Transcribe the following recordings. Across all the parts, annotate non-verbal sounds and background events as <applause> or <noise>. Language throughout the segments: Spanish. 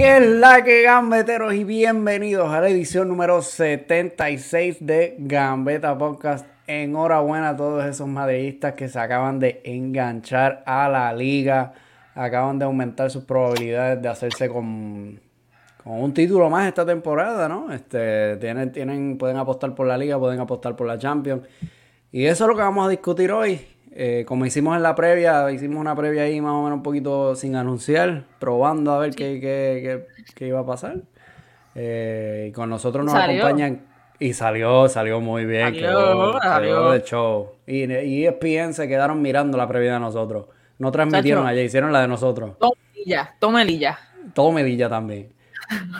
¿Qué es la que gambeteros y bienvenidos a la edición número 76 de Gambeta Podcast. Enhorabuena a todos esos madridistas que se acaban de enganchar a la liga, acaban de aumentar sus probabilidades de hacerse con, con un título más esta temporada, ¿no? Este, tienen, tienen, pueden apostar por la liga, pueden apostar por la Champions. Y eso es lo que vamos a discutir hoy. Eh, como hicimos en la previa, hicimos una previa ahí más o menos un poquito sin anunciar, probando a ver qué, qué, qué, iba a pasar. Eh, y con nosotros nos acompañan. Y salió, salió muy bien. Salió, salió. de show. Y, y ESPN se quedaron mirando la previa de nosotros. No transmitieron allá, hicieron la de nosotros. Tomelilla, tomelilla. Tomelilla también.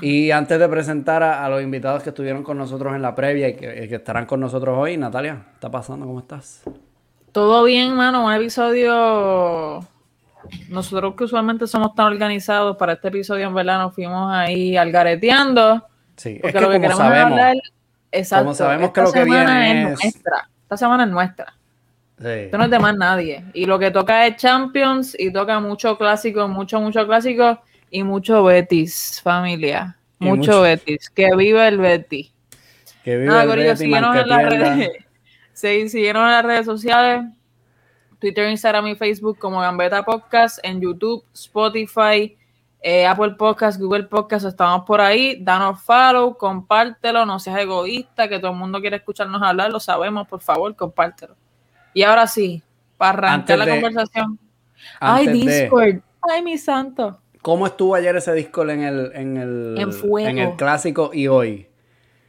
Y antes de presentar a, los invitados que estuvieron con nosotros en la previa y que, que estarán con nosotros hoy, Natalia, ¿qué está pasando? ¿Cómo estás? Todo bien, mano. Un episodio. Nosotros que usualmente somos tan organizados para este episodio, en verdad, nos fuimos ahí algareteando. Sí, es que, lo que como sabemos, hablar, exacto, como sabemos que lo que viene es, nuestra. Esta semana es nuestra. Sí. Esto no es de más nadie. Y lo que toca es Champions y toca mucho clásico, mucho, mucho clásico y mucho Betis, familia. Mucho, Betis. Que viva el Betis. Que viva el Betis, en las redes. Se siguieron en las redes sociales, Twitter, Instagram y Facebook como Gambeta Podcast, en YouTube, Spotify, eh, Apple Podcast, Google Podcast, estamos por ahí. Danos follow, compártelo, no seas egoísta, que todo el mundo quiere escucharnos hablar, lo sabemos, por favor, compártelo. Y ahora sí, para arrancar la conversación. Ay, Discord. Ay, mi santo. ¿Cómo estuvo ayer ese Discord en el, en el, en el clásico y hoy?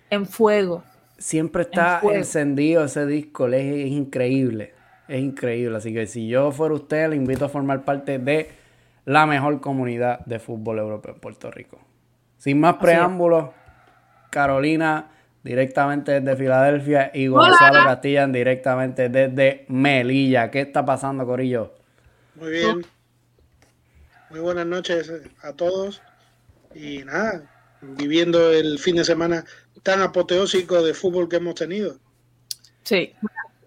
En fuego siempre está encendido ese disco, es, increíble, es increíble. Así que si yo fuera usted, le invito a formar parte de la mejor comunidad de fútbol europeo en Puerto Rico. Sin más preámbulos, Carolina directamente desde Filadelfia y Gonzalo Castilla directamente desde Melilla. ¿Qué está pasando, Corillo? Muy bien. Muy buenas noches a todos. Y nada, viviendo el fin de semana tan apoteósico de fútbol que hemos tenido. Sí.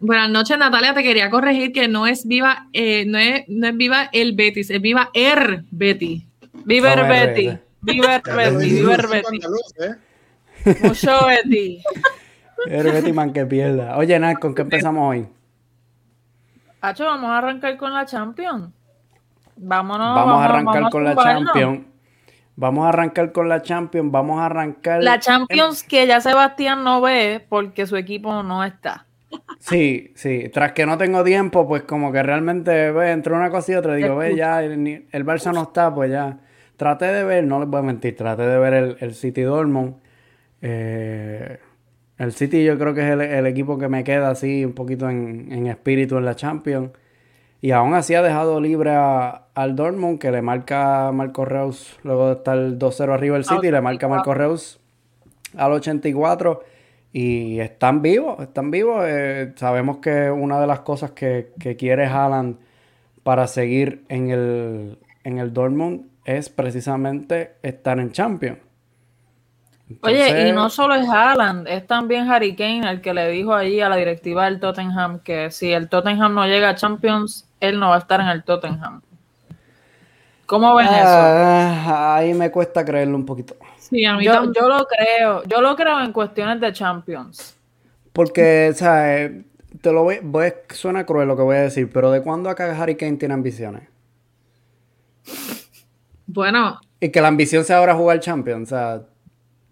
Buenas noches, Natalia. Te quería corregir que no es viva, eh, no, es, no es viva el Betis, es viva Er Betty. Viva el Betty. Viva el Betty. Viva el Betty. ¿eh? Mucho Betty. Er Betty, man, que pierda. Oye, Nat, ¿con qué empezamos hoy? Hacho, vamos a arrancar con la Champions. Vámonos. Vamos, a arrancar con la Champions. Vamos a arrancar con la Champions, vamos a arrancar. La Champions que ya Sebastián no ve porque su equipo no está. Sí, sí. Tras que no tengo tiempo, pues como que realmente ve, entre una cosa y otra, digo, ve, ya el, el, Barça no está, pues ya. Traté de ver, no les voy a mentir, traté de ver el, City Dortmund. Eh, el City yo creo que es el, equipo que me queda así un poquito en, en espíritu en la Champions. Y aún así ha dejado libre al Dortmund, que le marca Marco Reus, luego de estar 2-0 arriba el City, le marca Marco Reus al 84. Y están vivos, están vivos. Eh, sabemos que una de las cosas que, quiere Haaland para seguir en el, en el Dortmund es precisamente estar en Champions. Oye, y no solo es Haaland, es también Harry Kane el que le dijo allí a la directiva del Tottenham que si el Tottenham no llega a Champions, él no va a estar en el Tottenham. ¿Cómo ven eso? Ah, ahí me cuesta creerlo un poquito. Sí, a mí yo, yo, lo creo. Yo lo creo en cuestiones de Champions. Porque, o sea, te lo voy, voy, suena cruel lo que voy a decir, pero ¿de cuándo acá Harry Kane tiene ambiciones? Bueno. Y que la ambición sea ahora jugar Champions, o sea,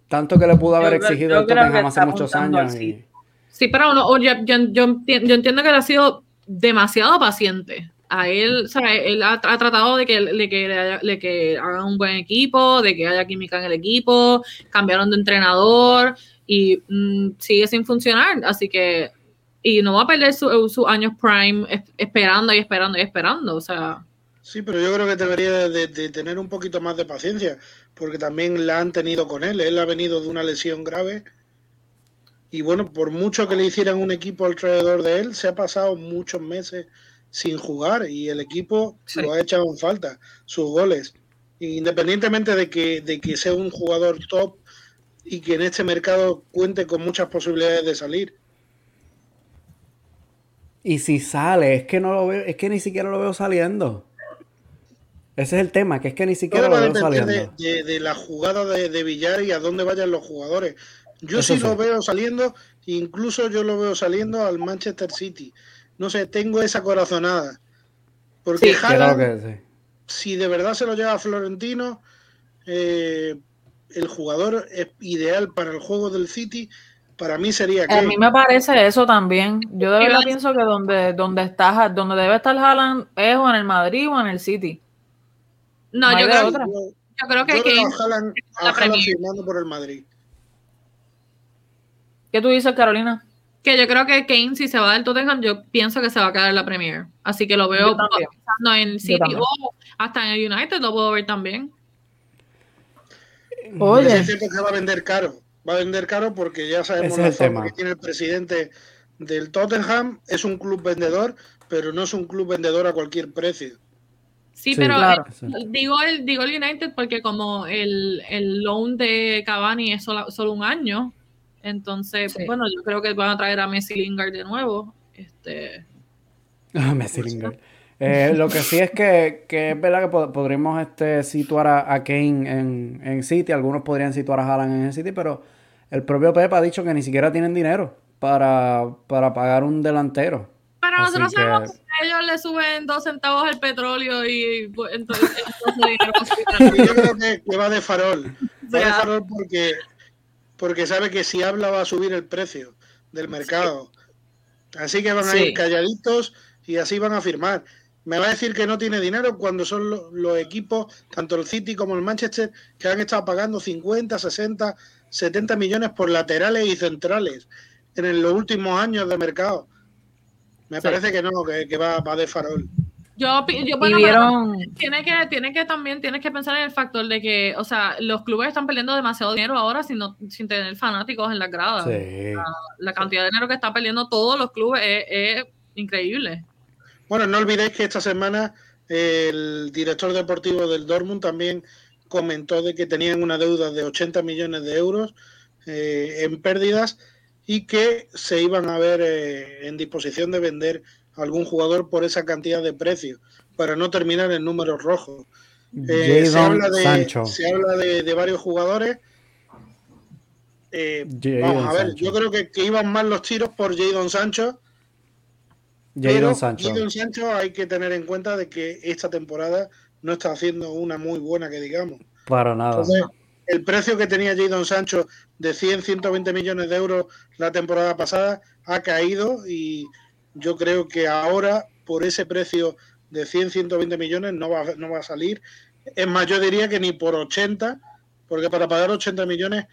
tanto que le pudo haber exigido el Tottenham hace muchos años. Sí, pero no, yo, yo, yo, entiendo que él ha sido demasiado paciente. A él, Él ha, tratado de que, de que, que haga un buen equipo, de que haya química en el equipo, cambiaron de entrenador y mm, sigue sin funcionar. Así que, y no va a perder sus su años prime esperando y esperando y esperando. O sea. Sí, pero yo creo que debería de, tener un poquito más de paciencia, porque también la han tenido con él. Él ha venido de una lesión grave. Y bueno, por mucho que le hicieran un equipo alrededor de él, se ha pasado muchos meses sin jugar y el equipo lo ha echado en falta, sus goles. Independientemente de que, de que sea un jugador top y que en este mercado cuente con muchas posibilidades de salir. Y si sale, es que no lo veo, es que ni siquiera lo veo saliendo. Ese es el tema, que es que ni siquiera lo veo saliendo. De, de, la jugada de, de, Villar y a dónde vayan los jugadores. Yo sí, lo veo saliendo, incluso yo lo veo saliendo al Manchester City. No sé, tengo esa corazonada. Porque sí, si de verdad se lo lleva a Florentino, eh, el jugador es ideal para el juego del City. Para mí sería que... A mí me parece eso también. Yo de verdad pienso que donde, donde, está, donde debe estar Haaland es o en el Madrid o en el City. No, yo, creo, yo, creo, que Kane a firmando por el Madrid. ¿Qué tú dices, Carolina? Que yo creo que Kane, si se va del Tottenham, yo pienso que se va a quedar en la Premier. Así que lo veo pensando en City o hasta en el United, lo puedo ver también. Oye. Va a vender caro. Va a vender caro porque ya sabemos la forma que tiene el presidente del Tottenham. Es un club vendedor, pero no es un club vendedor a cualquier precio. Sí, pero eh, digo, el, digo el United porque como el, el loan de Cavani es solo, solo un año, entonces, bueno, yo creo que van a traer a Messi Lingard de nuevo. Este... <laughs> Ah, Messi Lingard. Eh, lo que sí es que, que es verdad que podríamos este, situar a, Kane en, en, City, algunos podrían situar a Haaland en el City, pero el propio Pep ha dicho que ni siquiera tienen dinero para, para pagar un delantero. Pero nosotros sabemos que ellos le suben dos centavos el petróleo y pues, entonces, <laughs> entonces Yo creo que, va de farol. Va de farol porque, porque sabe que si habla va a subir el precio del mercado. Así que van a ir calladitos y así van a firmar. Me va a decir que no tiene dinero cuando son los, equipos, tanto el City como el Manchester, que han estado pagando 50, 60, 70 millones por laterales y centrales en los últimos años de mercado. Me parece que no, que, va, de farol. Yo, yo bueno, tiene que, tiene que también tienes que pensar en el factor de que, o sea, los clubes están perdiendo demasiado dinero ahora sin, sin tener fanáticos en las gradas. La, cantidad de dinero que están perdiendo todos los clubes es, increíble. Bueno, no olvidéis que esta semana el director deportivo del Dortmund también comentó de que tenían una deuda de 80 millones de euros eh, en pérdidas y que se iban a ver eh, en disposición de vender algún jugador por esa cantidad de precio para no terminar en números rojos. Eh, se, habla de, se habla de, varios jugadores. Eh, vamos a ver, yo creo que, iban más los tiros por Jadon Sancho. Jadon Sancho. Jadon Sancho hay que tener en cuenta de que esta temporada no está haciendo una muy buena que digamos. Para nada el precio que tenía Jadon Sancho de 100, 120 millones de euros la temporada pasada ha caído y yo creo que ahora por ese precio de 100, 120 millones no va, no va a salir. Es más, yo diría que ni por 80, porque para pagar 80 millones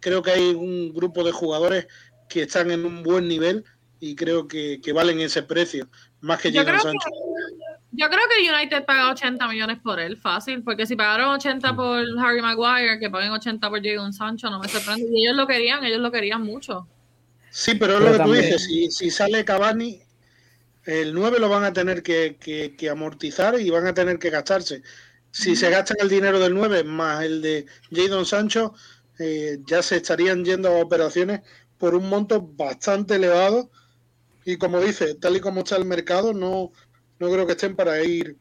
creo que hay un grupo de jugadores que están en un buen nivel y creo que, valen ese precio, más que Jadon Sancho. Yo creo que United paga 80 millones por él, fácil, porque si pagaron 80 por Harry Maguire, que paguen 80 por Jadon Sancho, no me sorprende. Y ellos lo querían, ellos lo querían mucho. Sí, pero es lo que tú dices, si, sale Cavani, el 9 lo van a tener que, amortizar y van a tener que gastarse. Si se gastan el dinero del 9 más el de Jadon Sancho, eh, ya se estarían yendo a operaciones por un monto bastante elevado. Y como dice, tal y como está el mercado, no, no creo que estén para ir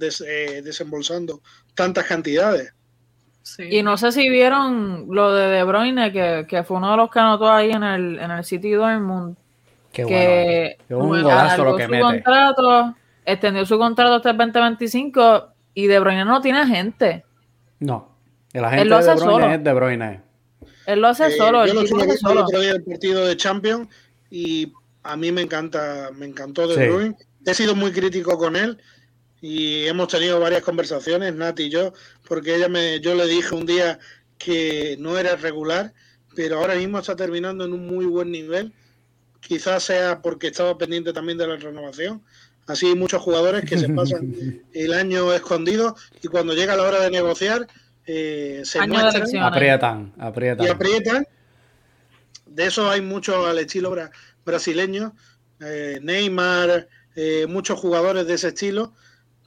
eh, desembolsando tantas cantidades. Y no sé si vieron lo de De Bruyne, que, fue uno de los que anotó ahí en el, en el City Dortmund. Qué que bueno. un lo que su contrato, extendió su contrato hasta el 2025 y De Bruyne no tiene gente. No, el agente lo hace de De Bruyne solo. es De Bruyne. Él lo hace eh, solo. Yo lo hace el otro día el partido de Champions y a mí me encanta, me encantó De Bruyne he sido muy crítico con él y hemos tenido varias conversaciones, Nati y yo, porque ella me, yo le dije un día que no era regular, pero ahora mismo está terminando en un muy buen nivel. Quizás sea porque estaba pendiente también de la renovación. Así hay muchos jugadores que se <laughs> pasan el año escondido y cuando llega la hora de negociar eh, se muestran, aprietan, aprietan. Y aprietan. De eso hay mucho al estilo brasileño. Eh, Neymar, eh, muchos jugadores de ese estilo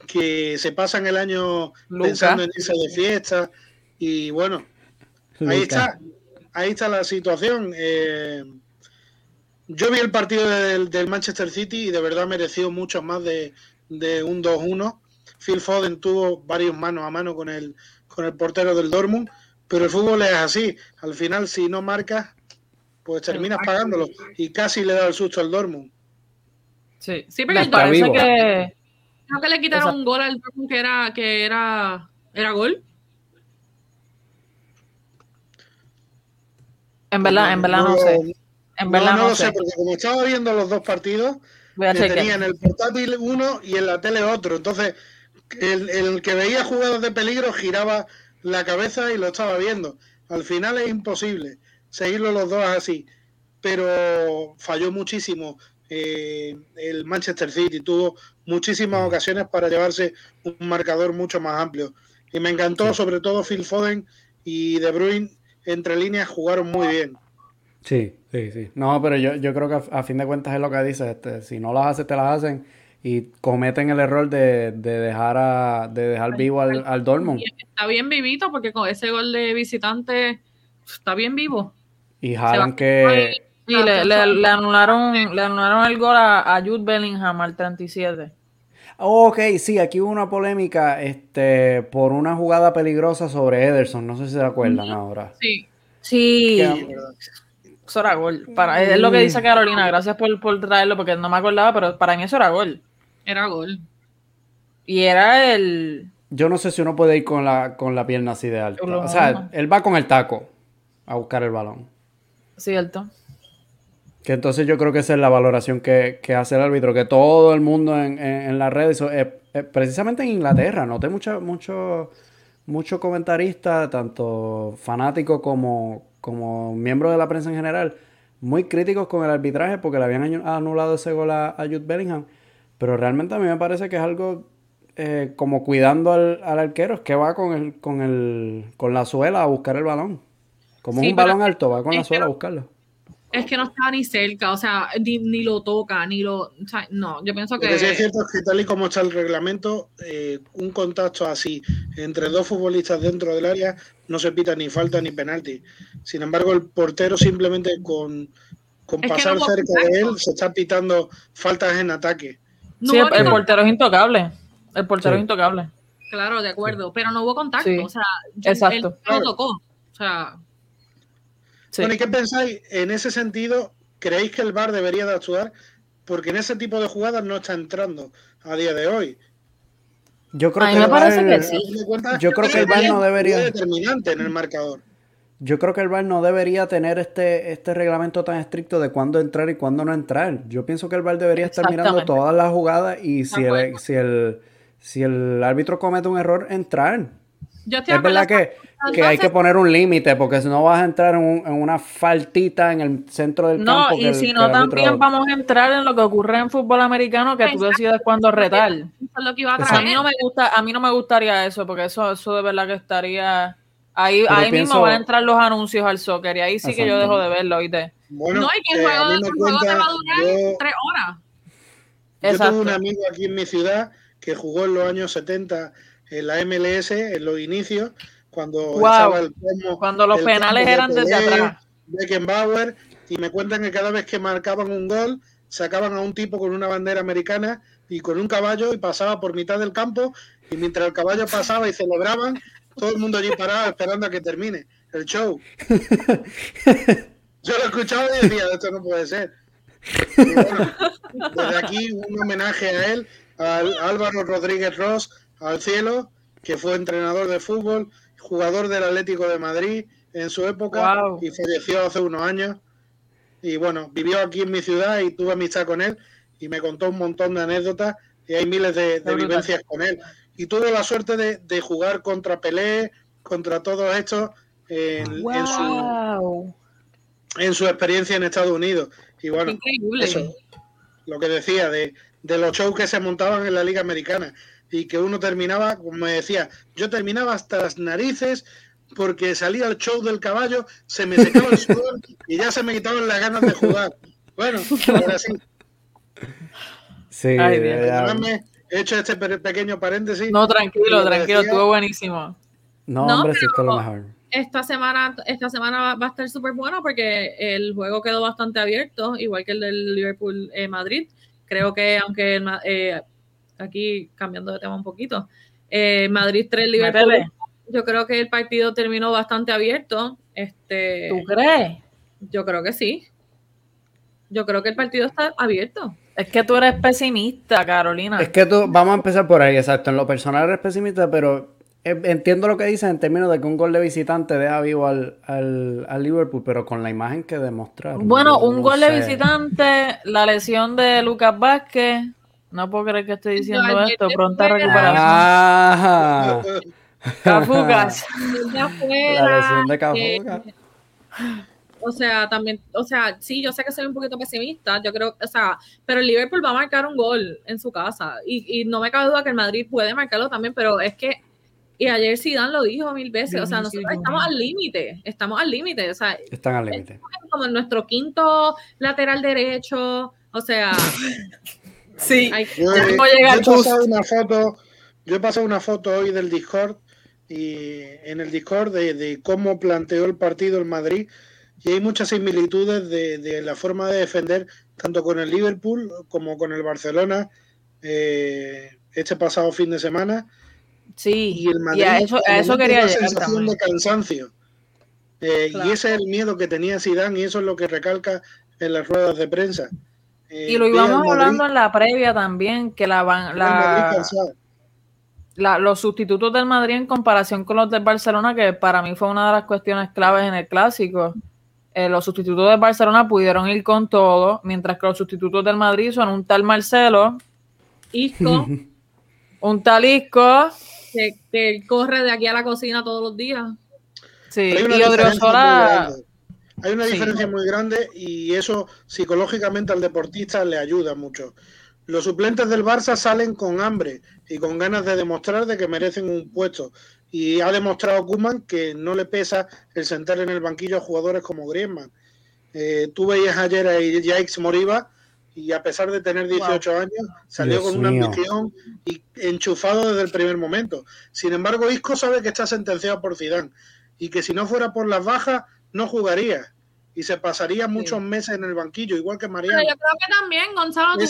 que se pasan el año pensando en irse de fiesta y bueno, ahí está, ahí está la situación. Eh, yo vi el partido del, Manchester City y de verdad mereció mucho más de, un 2-1. Phil Foden tuvo varios manos a mano con el, con el portero del Dortmund, pero el fútbol es así. Al final, si no marcas, pues terminas pagándolo. Y casi le da el susto al Dortmund. Sí, sí pero parece que... Creo que le quitaron un gol al Dortmund que era, que era, era gol. En verdad, en verdad no, sé. En verdad no, lo sé, porque como estaba viendo los dos partidos, tenía en el portátil uno y en la tele otro. Entonces, el, el, que veía jugadas de peligro giraba la cabeza y lo estaba viendo. Al final es imposible seguirlo los dos así. Pero falló muchísimo eh, el Manchester City. Tuvo muchísimas ocasiones para llevarse un marcador mucho más amplio. Y me encantó, sobre todo Phil Foden y De Bruyne entre líneas jugaron muy bien. Sí, sí, sí. No, pero yo, yo creo que a, fin de cuentas es lo que dices. Este, si no las haces, te las hacen. Y cometen el error de, dejar a, de dejar vivo al, al Dortmund. Está bien vivito porque con ese gol de visitante está bien vivo. Y jalan que... Sí, le, le, anularon, le anularon el gol a, a Jude Bellingham al 37. ok, sí, aquí hubo una polémica este, por una jugada peligrosa sobre Ederson. No sé si se acuerdan ahora. Sí. Sí. Eso era gol. Para, es lo que dice Carolina. Gracias por, por traerlo porque no me acordaba, pero para mí eso era gol. Era gol. Y era el. Yo no sé si uno puede ir con la, con la pierna así de alta. O sea, él va con el taco a buscar el balón. Cierto. Que entonces yo creo que esa es la valoración que, hace el árbitro, que todo el mundo en, en, las redes, eh, eh, precisamente en Inglaterra, noté mucho, mucho, mucho comentarista, tanto fanático como, como miembro de la prensa en general, muy críticos con el arbitraje porque le habían anulado ese gol a, Jude Bellingham. Pero realmente a mí me parece que es algo eh, como cuidando al, arquero, es que va con, el, con, el, con la suela a buscar el balón. Como un balón alto, va con la suela a buscarlo es que no estaba ni cerca, o sea, ni, lo toca, ni lo. O sea, no, yo pienso que. Lo que sí es cierto es que, tal y como está el reglamento, eh, un contacto así entre dos futbolistas dentro del área no se pita ni falta ni penalti. Sin embargo, el portero simplemente con, con pasar cerca de él se está pitando faltas en ataque. sí, el, portero es intocable. El portero es intocable. Claro, de acuerdo, pero no hubo contacto, o sea, Exacto. él no tocó. O sea, bueno, ¿y qué pensáis? En ese sentido, ¿creéis que el VAR debería de actuar? Porque en ese tipo de jugadas no está entrando a día de hoy. Yo creo que me parece que sí. Yo creo que el VAR no debería. determinante en el marcador. Yo creo que el VAR no debería tener este, este reglamento tan estricto de cuándo entrar y cuándo no entrar. Yo pienso que el VAR debería estar mirando todas las jugadas y si el, si el, si el árbitro comete un error, entrar es verdad que, que, hay que poner un límite, porque si no vas a entrar en, una faltita en el centro del campo. No, y si no, también vamos a entrar en lo que ocurre en fútbol americano, que tú decides cuándo retar. a, mí no me gusta, a mí no me gustaría eso, porque eso, eso de verdad que estaría... Ahí, ahí mismo van a entrar los anuncios al soccer y ahí sí que yo dejo de verlo, ¿oíste? Bueno, no, y que el juego, el juego te va a durar tres horas. Yo tengo un amigo aquí en mi ciudad que jugó en los años 70 en la MLS, en los inicios, cuando el cuando los penales eran desde atrás. Beckenbauer, y me cuentan que cada vez que marcaban un gol, sacaban a un tipo con una bandera americana y con un caballo y pasaba por mitad del campo y mientras el caballo pasaba y celebraban, todo el mundo allí parado esperando a que termine el show. <laughs> Yo lo escuchaba y decía, esto no puede ser. desde aquí un homenaje a él, a Álvaro Rodríguez Ross, al cielo, que fue entrenador de fútbol, jugador del Atlético de Madrid en su época y falleció hace unos años. Y bueno, vivió aquí en mi ciudad y tuve amistad con él y me contó un montón de anécdotas y hay miles de, vivencias con él. Y tuve la suerte de, jugar contra Pelé, contra todos estos en, su, en su experiencia en Estados Unidos. Y bueno, eso, lo que decía de, de los shows que se montaban en la Liga Americana y que uno terminaba, como me decía, yo terminaba hasta las narices porque salía el show del caballo, se me secaba el sudor <laughs> y ya se me quitaban las ganas de jugar. Bueno, ahora sí. Sí, he hecho este pequeño paréntesis. No, tranquilo, tranquilo, estuvo buenísimo. No, hombre, sí, esto es lo mejor. Esta semana, esta semana va a estar súper bueno porque el juego quedó bastante abierto, igual que el del Liverpool-Madrid. Creo que aunque eh, aquí cambiando de tema un poquito. Eh, Madrid 3, Liverpool. Yo creo que el partido terminó bastante abierto. Este, ¿Tú crees? Yo creo que sí. Yo creo que el partido está abierto. Es que tú eres pesimista, Carolina. Es que tú, vamos a empezar por ahí, exacto. En lo personal eres pesimista, pero eh, entiendo lo que dices en términos de que un gol de visitante deja vivo al, Liverpool, pero con la imagen que demostraron. Bueno, un gol de visitante, la lesión de Lucas Vázquez. No puedo creer que estoy diciendo esto. Pronta recuperación. Ah. Cafucas. <laughs> la lesión de Cafucas. O sea, también, o sea, sí, yo sé que soy un poquito pesimista, yo creo, o sea, pero el Liverpool va a marcar un gol en su casa y, y no me cabe duda que el Madrid puede marcarlo también, pero es que, y ayer Zidane lo dijo mil veces, o sea, nosotros estamos al límite, estamos al límite, o sea, están al límite. Como en nuestro quinto lateral derecho, o sea, <laughs> sí, yo, he pasado una foto, yo he pasado una foto hoy del Discord y en el Discord de, de cómo planteó el partido el Madrid y hay muchas similitudes de, la forma de defender tanto con el Liverpool como con el Barcelona eh, este pasado fin de semana. Sí, y, el Madrid, a eso, eso quería llegar sensación de cansancio. Eh, y ese es el miedo que tenía Zidane y eso es lo que recalca en las ruedas de prensa. Eh, y lo íbamos hablando en la previa también, que la, la, la, los sustitutos del Madrid en comparación con los del Barcelona, que para mí fue una de las cuestiones claves en el clásico. Eh, los sustitutos de Barcelona pudieron ir con todo, mientras que los sustitutos del Madrid son un tal Marcelo, Isco, <laughs> un tal Isco, que, corre de aquí a la cocina todos los días. Sí, y Odriozola... Hay una diferencia muy grande y eso psicológicamente al deportista le ayuda mucho. Los suplentes del Barça salen con hambre y con ganas de demostrar de que merecen un puesto. Y ha demostrado Kuman que no le pesa el sentar en el banquillo a jugadores como Griezmann. Eh, tú veías ayer a Jaiks Moriba y a pesar de tener 18 años, salió con una ambición y enchufado desde el primer momento. Sin embargo, Isco sabe que está sentenciado por Zidane y que si no fuera por las bajas, no jugaría y se pasaría muchos meses en el banquillo, igual que Mariano. yo creo que también, Gonzalo, tú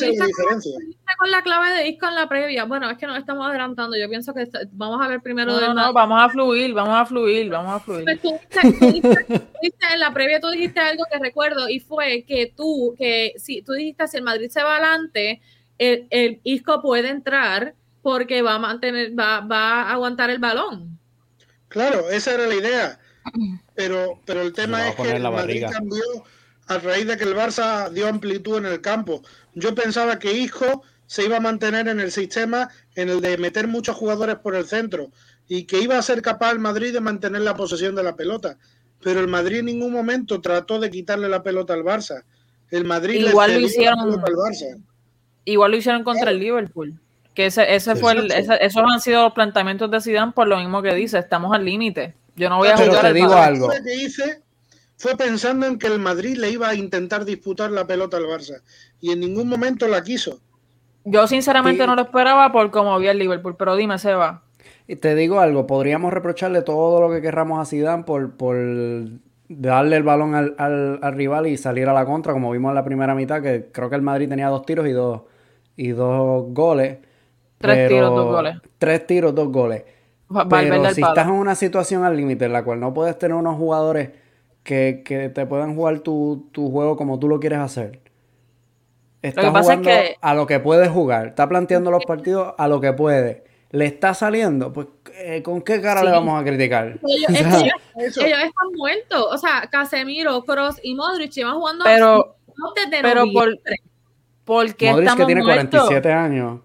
con la clave de disco en la previa. Bueno, es que nos estamos adelantando. Yo pienso que vamos a ver primero. No, no, no, vamos a fluir, vamos a fluir, vamos a fluir. Pues tú, dijiste, en la previa tú dijiste algo que recuerdo y fue que tú, que si tú dijiste si el Madrid se va adelante, el, el Isco puede entrar porque va a mantener, va, va a aguantar el balón. Claro, esa era la idea pero, pero el tema es que el Madrid cambió a raíz de que el Barça dio amplitud en el campo. Yo pensaba que Isco se iba a mantener en el sistema en el de meter muchos jugadores por el centro y que iba a ser capaz el Madrid de mantener la posesión de la pelota. Pero el Madrid en ningún momento trató de quitarle la pelota al Barça. El Madrid igual lo hicieron al Barça. Igual lo hicieron contra el Liverpool. Que ese, ese fue el, esos han sido los planteamientos de Zidane por lo mismo que dice, estamos al límite. Yo no voy a jugar. Pero te digo algo. Lo que hice fue pensando en que el Madrid le iba a intentar disputar la pelota al Barça y en ningún momento la quiso. Yo sinceramente no lo esperaba por cómo vi el Liverpool, pero dime, Seba. Y te digo algo, podríamos reprocharle todo lo que querramos a Zidane por, por darle el balón al, al, rival y salir a la contra, como vimos en la primera mitad, que creo que el Madrid tenía dos tiros y dos, y dos goles. Tres tiros, dos goles. Tres tiros, dos goles. Pero si estás en una situación al límite en la cual no puedes tener unos jugadores que, te puedan jugar tu, juego como tú lo quieres hacer. Estás jugando a lo que puedes jugar. Está planteando los partidos a lo que puede. Le está saliendo, pues eh, ¿con qué cara le vamos a criticar? <laughs> Ellos, están muertos. O sea, Casemiro, Cross y Modric llevan jugando pero, pero por, porque Modric que tiene 47 años.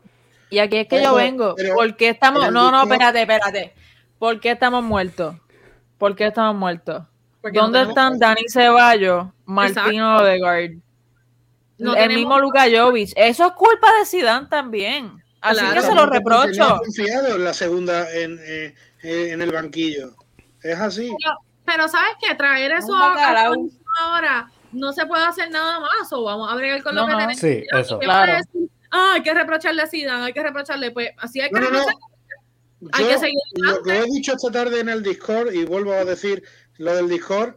Y aquí es que yo vengo. ¿Por qué estamos.? No, no, espérate, espérate. ¿Por qué estamos muertos? ¿Por qué estamos muertos? ¿Dónde están Dani Ceballos, Martino Odegaard? el mismo Luka Jovic. Eso es culpa de Zidane también. Así que se lo reprocho. confiado en la segunda en, eh, eh, en el banquillo. Es así. Pero, ¿sabes qué? Traer eso ahora no se puede hacer nada más o vamos a bregar con lo que tenemos. Sí, eso. Claro ah, hay que reprocharle a Zidane, hay que reprocharle, pues así hay que reprocharle. Hay que seguir lo que he dicho esta tarde en el Discord, y vuelvo a decir lo del Discord,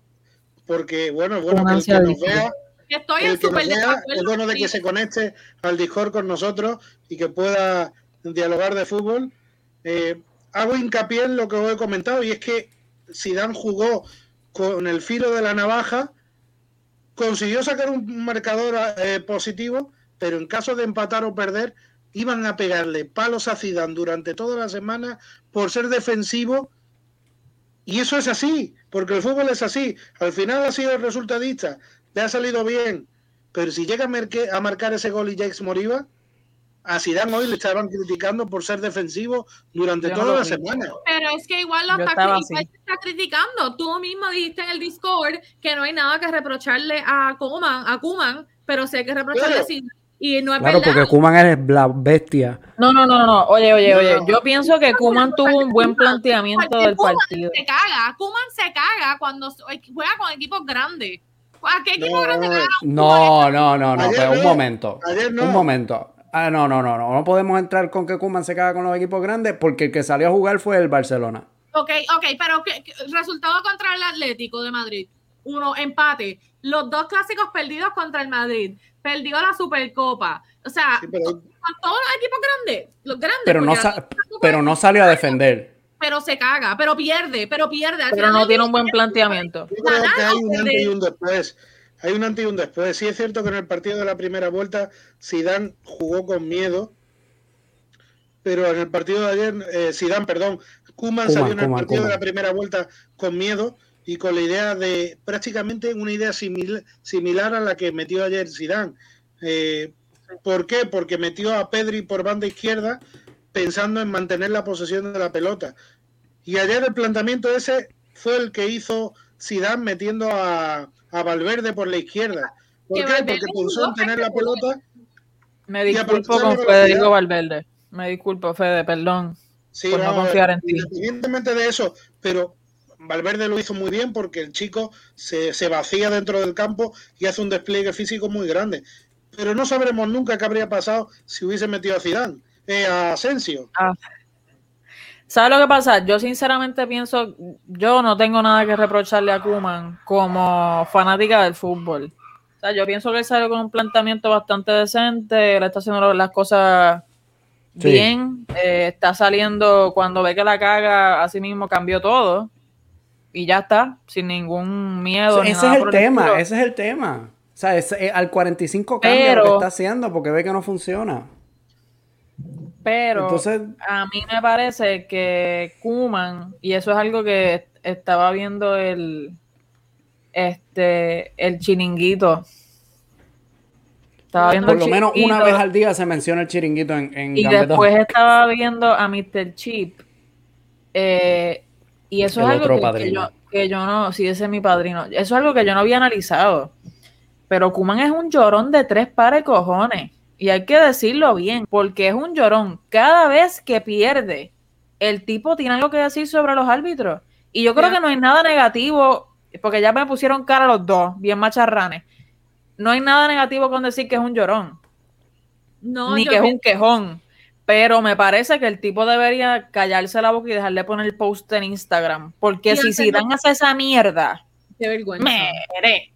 porque bueno, es bueno que el que nos vea, Estoy el que nos vea, es bueno de que se conecte al Discord con nosotros y que pueda dialogar de fútbol. Eh, hago hincapié en lo que os he comentado y es que Zidane jugó con el filo de la navaja, consiguió sacar un marcador eh, positivo, pero en caso de empatar o perder, iban a pegarle palos a Zidane durante toda la semana por ser defensivo. Y eso es así, porque el fútbol es así. Al final ha sido resultadista, le ha salido bien, pero si llega a, marcar ese gol y Jacques Moriba, a Zidane hoy le estaban criticando por ser defensivo durante toda la semana. Pero es que igual lo está, está, criticando. Tú mismo dijiste en el Discord que no hay nada que reprocharle a Kuman, a Kuman pero sí hay que reprocharle a Zidane. Y no es claro, porque Kuman es la bestia. No, no, no, no. Oye, oye, oye. Yo pienso que Kuman tuvo un buen planteamiento del partido. Se caga. Kuman se caga cuando juega con equipos grandes. ¿A qué equipo grande No, no, no, no, pero un momento. Un momento. Ah, no, no, no, no. No podemos entrar con que Kuman se caga con los equipos grandes porque el que salió a jugar fue el Barcelona. Ok, ok, pero ¿qué, resultado contra el Atlético de Madrid. Uno, empate. Los dos clásicos perdidos contra el Madrid. Perdió la Supercopa. O sea, con todos los equipos grandes. Los grandes. Pero, no, pero no salió a defender. Pero se caga, pero pierde, pero pierde. pero no tiene un buen planteamiento. hay un antes y un después hay un antes y un después. Sí es cierto que en el partido de la primera vuelta Zidane jugó con miedo, pero en el partido de ayer, eh, Zidane, perdón, Kuman salió en el partido de la primera vuelta con miedo y con la idea de prácticamente una idea similar a la que metió ayer Zidane. Eh, ¿Por qué? Porque metió a Pedri por banda izquierda pensando en mantener la posesión de la pelota. Y ayer el planteamiento ese fue el que hizo Zidane metiendo a, a Valverde por la izquierda. ¿Por qué? Porque pensó en tener la pelota. Me disculpo con Federico Valverde. Me disculpo, Fede, perdón. Sí, por no, confiar en ti. Independientemente de eso, pero Valverde lo hizo muy bien porque el chico se, se, vacía dentro del campo y hace un despliegue físico muy grande. Pero no sabremos nunca qué habría pasado si hubiese metido a Zidane, eh, a Asensio. Ah. ¿Sabes lo que pasa? Yo sinceramente pienso, yo no tengo nada que reprocharle a Kuman como fanática del fútbol. O sea, yo pienso que él salió con un planteamiento bastante decente, él está haciendo las cosas bien, eh, está saliendo cuando ve que la caga, así mismo cambió todo y ya está, sin ningún miedo. ese es el tema, ese es el tema. O sea, eh, al 45 cambia lo que está haciendo porque ve que no funciona. Pero a mí me parece que Kuman, y eso es algo que estaba viendo el este el chiringuito. Estaba viendo Por lo menos una vez al día se menciona el chiringuito en, en Y después estaba viendo a Mr. Chip. Eh, y eso es algo que, yo, que yo no, sí, ese es mi padrino. Eso es algo que yo no había analizado. Pero Kuman es un llorón de tres pares cojones. Y hay que decirlo bien, porque es un llorón. Cada vez que pierde, el tipo tiene algo que decir sobre los árbitros. Y yo creo que no hay nada negativo, porque ya me pusieron cara los dos, bien macharranes. No hay nada negativo con decir que es un llorón. No, ni que es un quejón. Pero me parece que el tipo debería callarse la boca y dejarle poner el post en Instagram. Porque si si dan hace esa mierda, Qué vergüenza.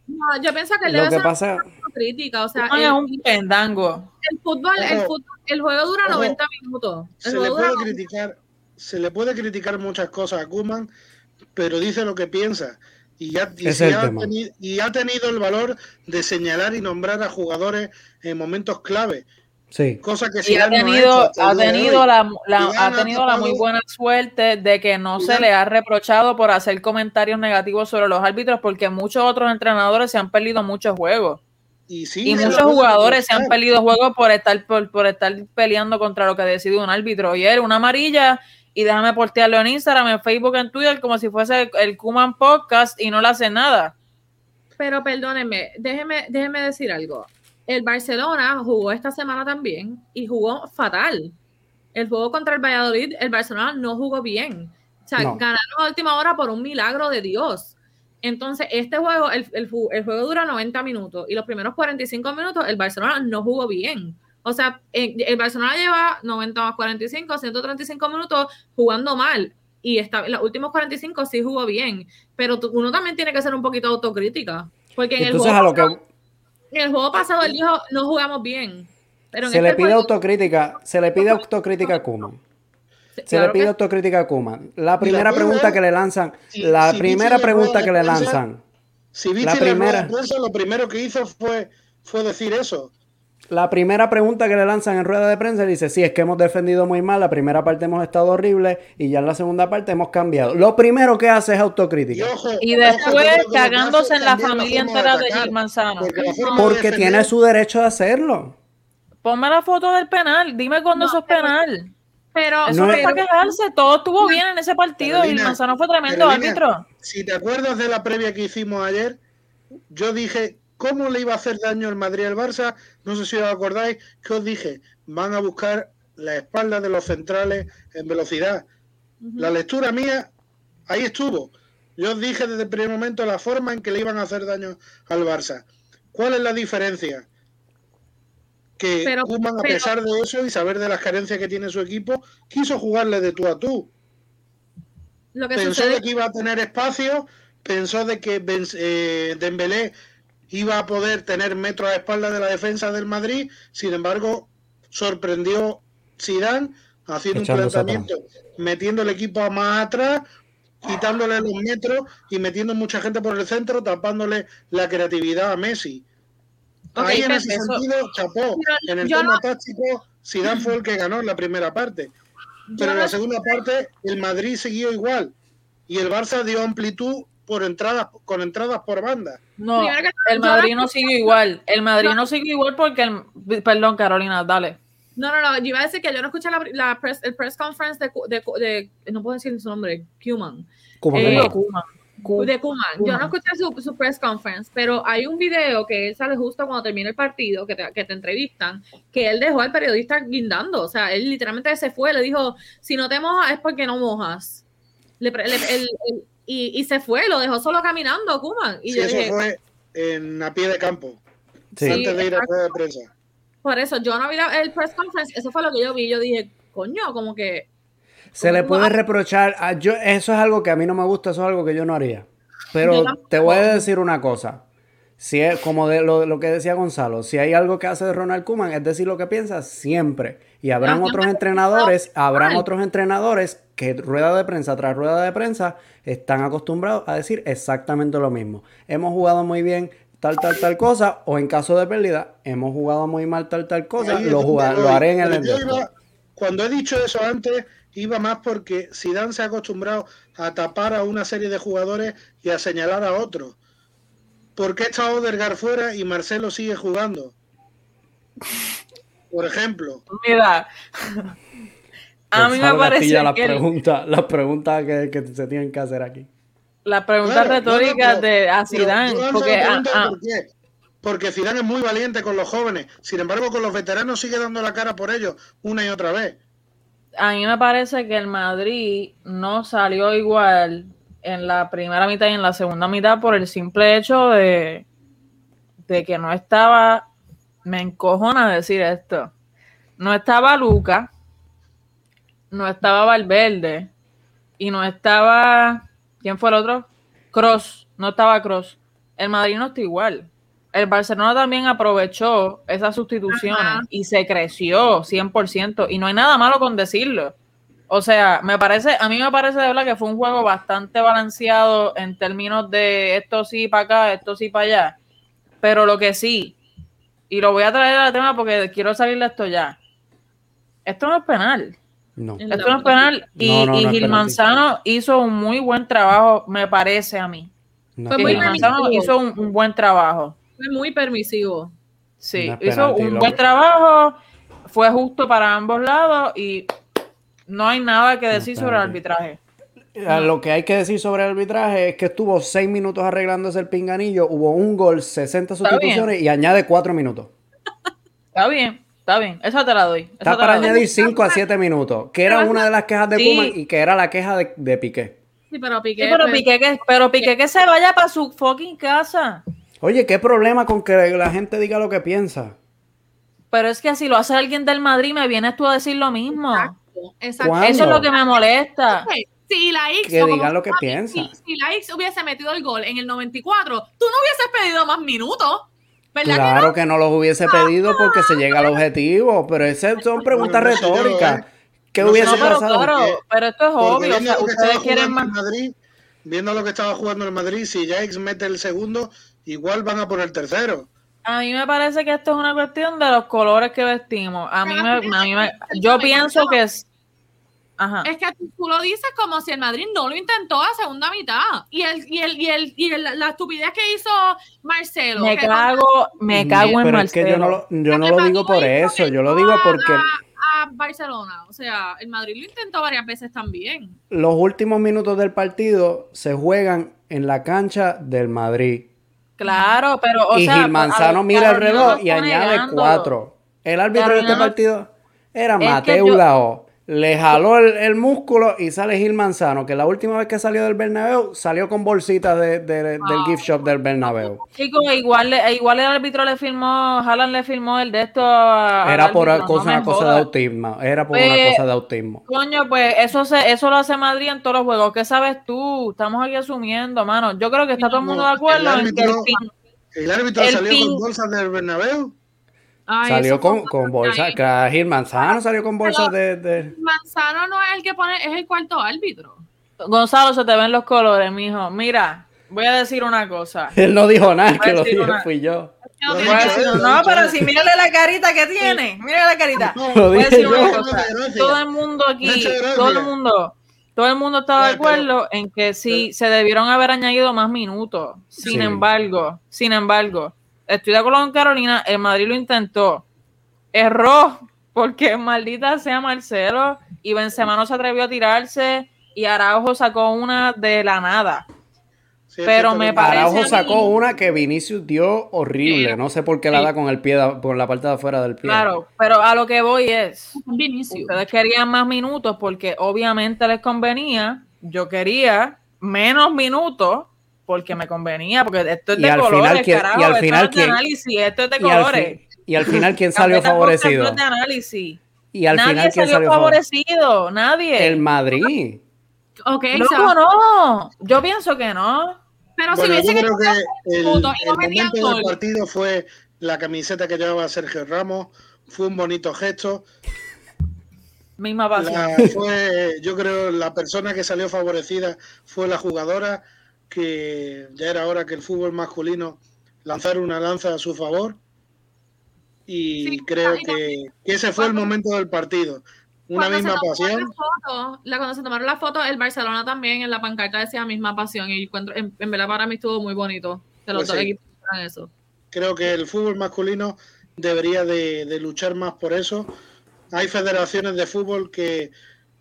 No, yo pienso que él debe ser crítica. O sea, es un pendango. El fútbol, el fútbol, el juego dura 90 minutos. se le puede criticar, se le puede criticar muchas cosas a Kuman, pero dice lo que piensa. Y, ya, y, ha tenido, y ha tenido el valor de señalar y nombrar a jugadores en momentos clave. Sí. Cosa que y ha tenido, ha, tenido la, ha tenido la muy buena suerte de que no se le ha reprochado por hacer comentarios negativos sobre los árbitros, porque muchos otros entrenadores se han perdido muchos juegos. Y, muchos jugadores se han perdido juegos por estar, por, estar peleando contra lo que decidió un árbitro. Y él, una amarilla, y déjame portearlo en Instagram, en Facebook, en Twitter, como si fuese el Kuman Podcast y no le hace nada. Pero perdónenme, déjeme, déjeme decir algo el Barcelona jugó esta semana también y jugó fatal. El juego contra el Valladolid, el Barcelona no jugó bien. O sea, ganaron a última hora por un milagro de Dios. Entonces, este juego, el, el, juego dura 90 minutos y los primeros 45 minutos el Barcelona no jugó bien. O sea, el Barcelona lleva 90 más 45, 135 minutos jugando mal. Y esta, los últimos 45 sí jugó bien. Pero uno también tiene que ser un poquito autocrítica. Porque en el juego, a lo que en el juego pasado él dijo, no jugamos bien. se le pide autocrítica, se le pide autocrítica a Kuman. Se le pide autocrítica a Kuman. La primera pregunta que le lanzan, la primera pregunta que le lanzan. Si viste la primera, lo primero que hizo fue, fue decir eso. La primera pregunta que le lanzan en rueda de prensa dice, sí, es que hemos defendido muy mal, la primera parte hemos estado horrible y ya en la segunda parte hemos cambiado. Lo primero que hace es autocrítica. Y, después cagándose en la familia entera de Gil Manzano. Porque, tiene su derecho de hacerlo. Ponme la foto del penal, dime cuándo eso es penal. Pero eso no es para quejarse, todo estuvo bien en ese partido y Manzano fue tremendo árbitro. Si te acuerdas de la previa que hicimos ayer, yo dije ¿Cómo le iba a hacer daño el Madrid al Barça? No sé si os acordáis que os dije, van a buscar la espalda de los centrales en velocidad. La lectura mía, ahí estuvo. Yo os dije desde el primer momento la forma en que le iban a hacer daño al Barça. ¿Cuál es la diferencia? Que pero, a pesar de eso y saber de las carencias que tiene su equipo, quiso jugarle de tú a tú. pensó de que iba a tener espacio, pensó de que eh, Dembélé iba a poder tener metro a espalda de la defensa del Madrid, sin embargo, sorprendió Zidane haciendo un planteamiento, metiendo el equipo más atrás, quitándole los metros y metiendo mucha gente por el centro, tapándole la creatividad a Messi. Ahí en ese sentido, chapó. En el tema táctico, Zidane fue el que ganó en la primera parte. Pero en la segunda parte, el Madrid siguió igual. Y el Barça dio amplitud por entradas, con entradas por banda. No, el Madrid no sigue igual. El Madrid no, sigue igual porque el, perdón, Carolina, dale. No, no, no, yo iba a decir que yo no escuché la, la press, el press conference de, de, de, no puedo decir su nombre, Kuman. Eh, de Kuman. Yo no escuché su, su, press conference, pero hay un video que él sale justo cuando termina el partido, que te, que te entrevistan, que él dejó al periodista guindando. O sea, él literalmente se fue, le dijo, si no te mojas es porque no mojas. Le, el, y, se fue, lo dejó solo caminando Kuman. Y sí, eso fue en a pie de campo, antes de ir a de prensa. Por eso, yo no vi el press conference, eso fue lo que yo vi, yo dije, coño, como que... Se le puede reprochar, a, yo, eso es algo que a mí no me gusta, eso es algo que yo no haría. Pero te voy a decir una cosa. Si es como de lo, lo, que decía Gonzalo, si hay algo que hace de Ronald Kuman es decir lo que piensa siempre. Y habrán otros entrenadores, habrán otros entrenadores que rueda de prensa tras rueda de prensa están acostumbrados a decir exactamente lo mismo. Hemos jugado muy bien tal, tal, tal cosa, o en caso de pérdida, hemos jugado muy mal tal, tal cosa, lo, lo haré en el Cuando he dicho eso antes, iba más porque Zidane se ha acostumbrado a tapar a una serie de jugadores y a señalar a otros ¿por qué está Odergar fuera y Marcelo sigue jugando? Por ejemplo. Mira, a mí me parece la pregunta, las preguntas que, que, se tienen que hacer aquí. La pregunta retórica de a Zidane. Porque, ¿por qué? porque Zidane es muy valiente con los jóvenes. Sin embargo, con los veteranos sigue dando la cara por ellos una y otra vez. A mí me parece que el Madrid no salió igual en la primera mitad y en la segunda mitad por el simple hecho de, de que no estaba, me encojona decir esto, no estaba Luca, no estaba Valverde y no estaba, ¿quién fue el otro? Cross, no estaba Cross. El Madrid no está igual. El Barcelona también aprovechó esas sustituciones y se creció 100% y no hay nada malo con decirlo. O sea, me parece, a mí me parece de verdad que fue un juego bastante balanceado en términos de esto sí para acá, esto sí para allá. Pero lo que sí, y lo voy a traer al tema porque quiero salir de esto ya. Esto no es penal. No. Esto no es penal. Y, Gil Manzano hizo un muy buen trabajo, me parece a mí. Gil Manzano hizo un, buen trabajo. Fue muy permisivo. Sí, hizo un buen trabajo, fue justo para ambos lados y no hay nada que decir sobre el arbitraje. Lo que hay que decir sobre el arbitraje es que estuvo seis minutos arreglándose el pinganillo, hubo un gol, 60 sustituciones y añade cuatro minutos. Está bien, está bien, esa te la doy. está para añadir 5 a 7 minutos, que era una de las quejas de Puma y que era la queja de, Piqué. Sí, pero Piqué, pero, pues, Piqué que, pero Piqué que se vaya para su fucking casa. Oye, ¿qué problema con que la gente diga lo que piensa? Pero es que si lo hace alguien del Madrid, me vienes tú a decir lo mismo. Eso es lo que me molesta. Si la X, que digan lo que piensa. Si, la X hubiese metido el gol en el 94, tú no hubieses pedido más minutos. Claro que no? los hubiese pedido porque se llega al objetivo, pero esas son preguntas retóricas. ¿Qué hubiese pasado? pero esto es obvio. ustedes quieren más. Madrid, viendo lo que estaba jugando en Madrid, si Jax mete el segundo, igual van a por el tercero. A mí me parece que esto es una cuestión de los colores que vestimos. A mí me, a mí me yo pienso que es es que tú lo dices como si el Madrid no lo intentó a segunda mitad. Y el, y el, y el, y la estupidez que hizo Marcelo. Me cago, me cago en Marcelo. Es que yo no lo, yo no lo digo por eso, yo lo digo porque. A, Barcelona, o sea, el Madrid lo intentó varias veces también. Los últimos minutos del partido se juegan en la cancha del Madrid. Claro, pero. O y Gil Manzano mira el reloj y añade cuatro. El árbitro de este partido era Mateo Lao le jaló el, músculo y sale Gil Manzano, que la última vez que salió del Bernabéu salió con bolsitas de, del gift shop del Bernabéu. Chicos, igual, igual el árbitro le firmó, Haaland le firmó el de esto a, Era por una cosa de autismo, era por una pues, cosa de autismo. Coño, pues eso se, eso lo hace Madrid en todos los juegos. ¿Qué sabes tú? Estamos aquí asumiendo, mano. Yo creo que está todo el mundo de acuerdo el árbitro, en que el, árbitro salió con bolsas del Bernabéu salió con, con bolsa, que Gil Manzano salió con bolsa de, de, Manzano no es el que pone, es el cuarto árbitro. Gonzalo, se te ven los colores, mijo. Mira, voy a decir una cosa. <laughs> Él no dijo nada, que lo dijo fui yo. No, pero si mírale la carita que tiene, mírale la carita. voy a decir una cosa. Todo el mundo aquí, todo el mundo, todo el mundo está de acuerdo en que sí se debieron haber añadido más minutos. Sin embargo, sin embargo, estoy de acuerdo con Carolina, el Madrid lo intentó, erró, porque maldita sea Marcelo y Benzema no se atrevió a tirarse y Araujo sacó una de la nada. pero me parece. Araujo sacó una que Vinicius dio horrible. No sé por qué la da con el pie, por la parte de afuera del pie. Claro, pero a lo que voy es. Vinicius. Ustedes querían más minutos porque obviamente les convenía. Yo quería menos minutos porque me convenía, porque esto es de colores, carajo, y al final, esto es de análisis, esto es de colores. y al final, ¿quién salió favorecido? de análisis. Y al nadie final, ¿quién salió, favorecido? Nadie. El Madrid. Okay, no, no, yo pienso que no. Pero si hubiese que, el, el momento del partido fue la camiseta que llevaba Sergio Ramos, fue un bonito gesto. Misma pasión. fue, yo creo, la persona que salió favorecida fue la jugadora que ya era hora que el fútbol masculino lanzara una lanza a su favor y creo que, ese fue el momento del partido. Una misma pasión. La cuando se tomaron la foto, el Barcelona también en la pancarta decía misma pasión y en, en verdad para mí estuvo muy bonito que los pues dos equipos eso. Creo que el fútbol masculino debería de, luchar más por eso. Hay federaciones de fútbol que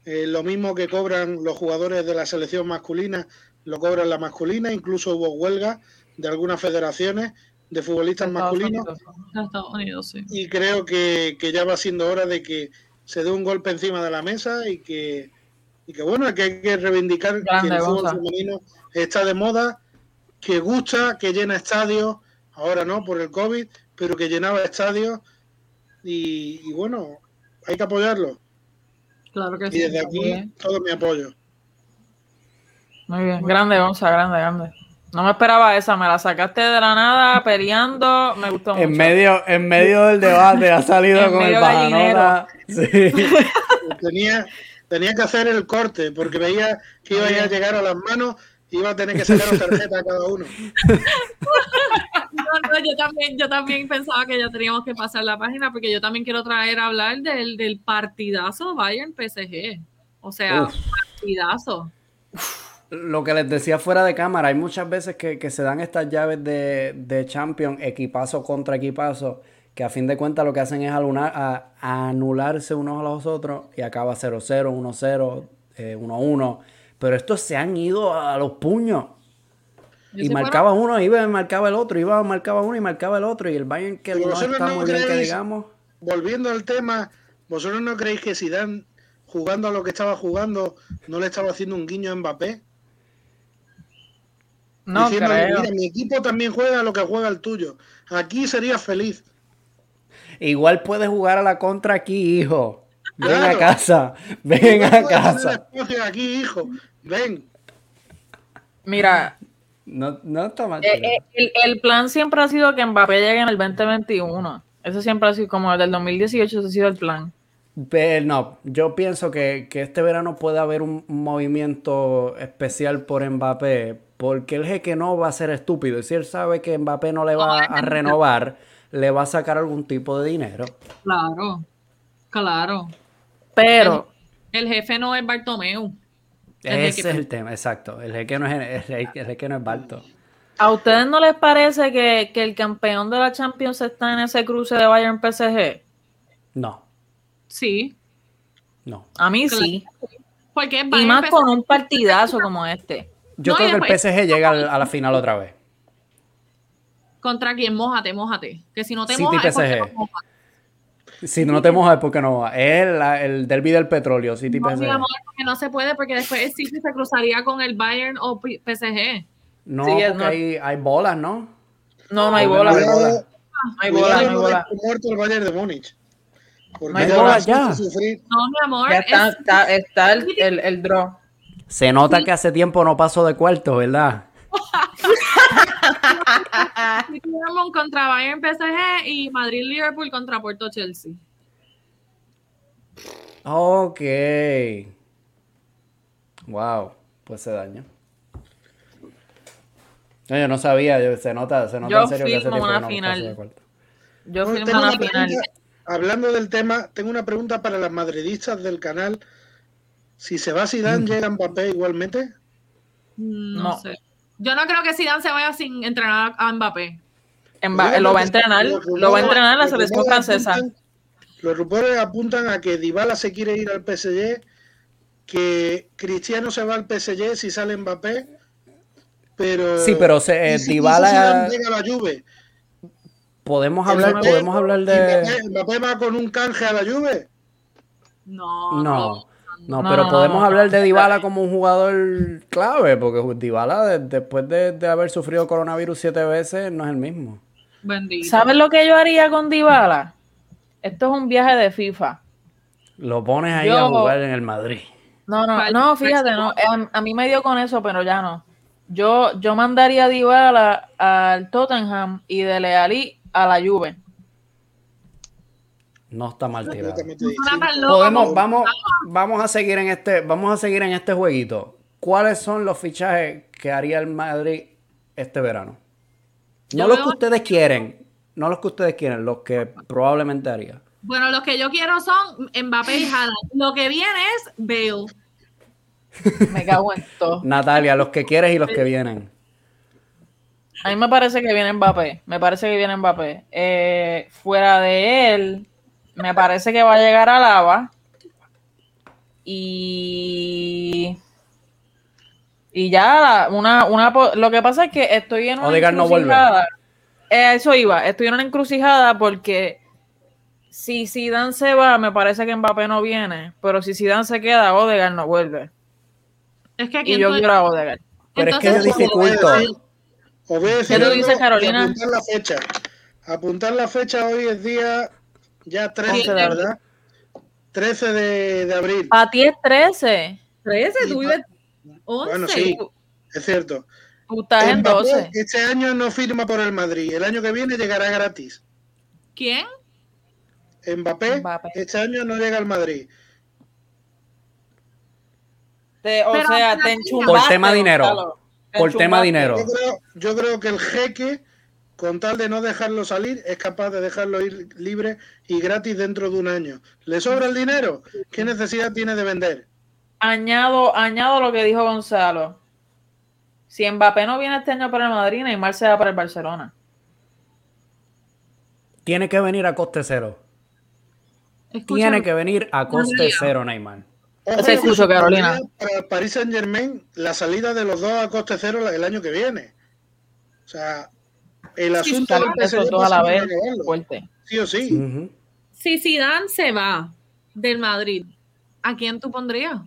eh, lo mismo que cobran los jugadores de la selección masculina lo cobran la masculina, incluso hubo huelga de algunas federaciones de futbolistas masculinos. Y creo que, ya va siendo hora de que se dé un golpe encima de la mesa y que, y que bueno, que hay que reivindicar que el fútbol femenino está de moda, que gusta, que llena estadios, ahora no por el COVID, pero que llenaba estadios y, y bueno, hay que apoyarlo. Claro que y desde aquí todo mi apoyo. Muy bien, grande, Gonza, grande, grande. No me esperaba esa, me la sacaste de la nada, peleando, me gustó mucho. En medio, en medio del debate ha salido con el bajanota. Sí. <laughs> tenía, tenía que hacer el corte, porque veía que iba a llegar a las manos y iba a tener que sacar tarjeta a cada uno. <laughs> No, no, yo también, yo también pensaba que ya teníamos que pasar la página, porque yo también quiero traer a hablar del, del partidazo Bayern PSG. O sea, partidazo lo que les decía fuera de cámara, hay muchas veces que, se dan estas llaves de, de Champions, equipazo contra equipazo, que a fin de cuentas lo que hacen es a, anularse unos a los otros y acaba 0-0, 1-0, 1-1. Pero estos se han ido a los puños. y marcaba uno, iba y marcaba el otro, iba marcaba uno y marcaba el otro. Y el Bayern que no está muy bien, que digamos. Volviendo al tema, ¿vosotros no creéis que si dan jugando a lo que estaba jugando, no le estaba haciendo un guiño a Mbappé? No creo. mi equipo también juega lo que juega el tuyo. Aquí sería feliz. Igual puedes jugar a la contra aquí, hijo. Ven a casa. Ven a casa. Aquí, hijo. Ven. Mira, No, no está mal. Eh, eh, el, plan siempre ha sido que Mbappé llegue en el 2021. Eso siempre ha sido como desde el 2018, ese ha sido el plan. Pero no, yo pienso que, este verano puede haber un, movimiento especial por Mbappé, porque el jeque no va a ser estúpido. Y si él sabe que Mbappé no le va a renovar, le va a sacar algún tipo de dinero. Claro, claro. Pero. El, jefe no es Bartomeu. Ese es el tema, exacto. El jeque no es, el, jeque no es Barto. ¿A ustedes no les parece que, que, el campeón de la Champions está en ese cruce de Bayern PSG? No. Sí. No. A mí sí. Porque y más con un partidazo como este. Yo creo que el PSG llega a la final otra vez. ¿Contra quién? Mójate, mójate. Que si no te mojas, PSG. Si no te mojas es porque no va. Es el, el derby del petróleo, City no, Mi amor, porque no se puede, porque después el City se cruzaría con el Bayern o PSG. No, porque Hay, hay bolas, ¿no? No, no hay bolas. No hay bolas. No hay bolas, no hay bolas. muerto el Bayern de Múnich. No hay bolas ya. No, mi amor. Ya está, está, está el, el, el, draw. Se nota que hace tiempo no pasó de cuarto, ¿verdad? contra Bayern PSG y Madrid Liverpool contra Puerto Chelsea. Ok. Wow, pues se daña. yo no sabía, se nota, se nota yo en serio que hace tiempo una final. Yo fui una final. Hablando del tema, tengo una pregunta para las madridistas del canal. Si se va Zidane, ¿llega Mbappé igualmente? No, sé. Yo no creo que Zidane se vaya sin entrenar a Mbappé. lo va a entrenar, lo va a entrenar la selección francesa. Los rumores apuntan a que Dybala se quiere ir al PSG, que Cristiano se va al PSG si sale Mbappé, pero sí, pero se, eh, Dybala llega a la Juve Podemos hablar, podemos hablar de. ¿Mbappé va con un canje a la Juve? No. No. No, pero podemos hablar de Dybala como un jugador clave, porque Dybala después de, haber sufrido coronavirus siete veces no es el mismo. Bendito. ¿Sabes lo que yo haría con Dybala? Esto es un viaje de FIFA. Lo pones ahí a jugar en el Madrid. No, no, no, fíjate, no. A, a, mí me dio con eso, pero ya no. Yo, yo mandaría a Dybala al Tottenham y de Lealí a la Juve. No está mal tirado. Podemos, vamos, vamos a seguir en este, vamos a seguir en este jueguito. ¿Cuáles son los fichajes que haría el Madrid este verano? No los que ustedes quieren, no los que ustedes quieren, los que probablemente haría. Bueno, los que yo quiero son Mbappé y Haaland. Lo que viene es Bale. Me cago en todo. <laughs> Natalia, los que quieres y los que vienen. A mí me parece que viene Mbappé. Me parece que viene Mbappé. Eh, fuera de él, me parece que va a llegar a Lava. Y. Y ya, una, una, lo que pasa es que estoy en una encrucijada. Eh, eso iba, estoy en una encrucijada porque si Zidane se va, me parece que Mbappé no viene, pero si Zidane se queda, Odegaard no vuelve. Es que y yo quiero a Odegaard. Pero es que es dificulto. ¿Qué tú dices, Carolina? Apuntar la fecha. Apuntar la fecha hoy es día ya 13, ¿verdad? 13 de, de abril. ¿A ti es 13? 13, tú vives 11. Bueno, sí, es cierto. Tú estás en 12. Este año no firma por el Madrid. El año que viene llegará gratis. ¿Quién? Mbappé, Mbappé. este año no llega al Madrid. o sea, te enchumbaste. Por tema dinero por tema dinero. Yo creo, que el jeque, con tal de no dejarlo salir, es capaz de dejarlo ir libre y gratis dentro de un año. ¿Le sobra el dinero? ¿Qué necesidad tiene de vender? Añado, añado lo que dijo Gonzalo. Si Mbappé no viene este año para el Madrid, Neymar se va para el Barcelona. Tiene que venir a coste cero. Tiene que venir a coste cero, Neymar. Se escucho, Carolina. Para Paris Saint Germain, la salida de los dos a coste cero el año que viene. O sea, el asunto sí, del a la vez fuerte. Sí o sí. Si Zidane se va del Madrid, ¿a quién tú pondrías?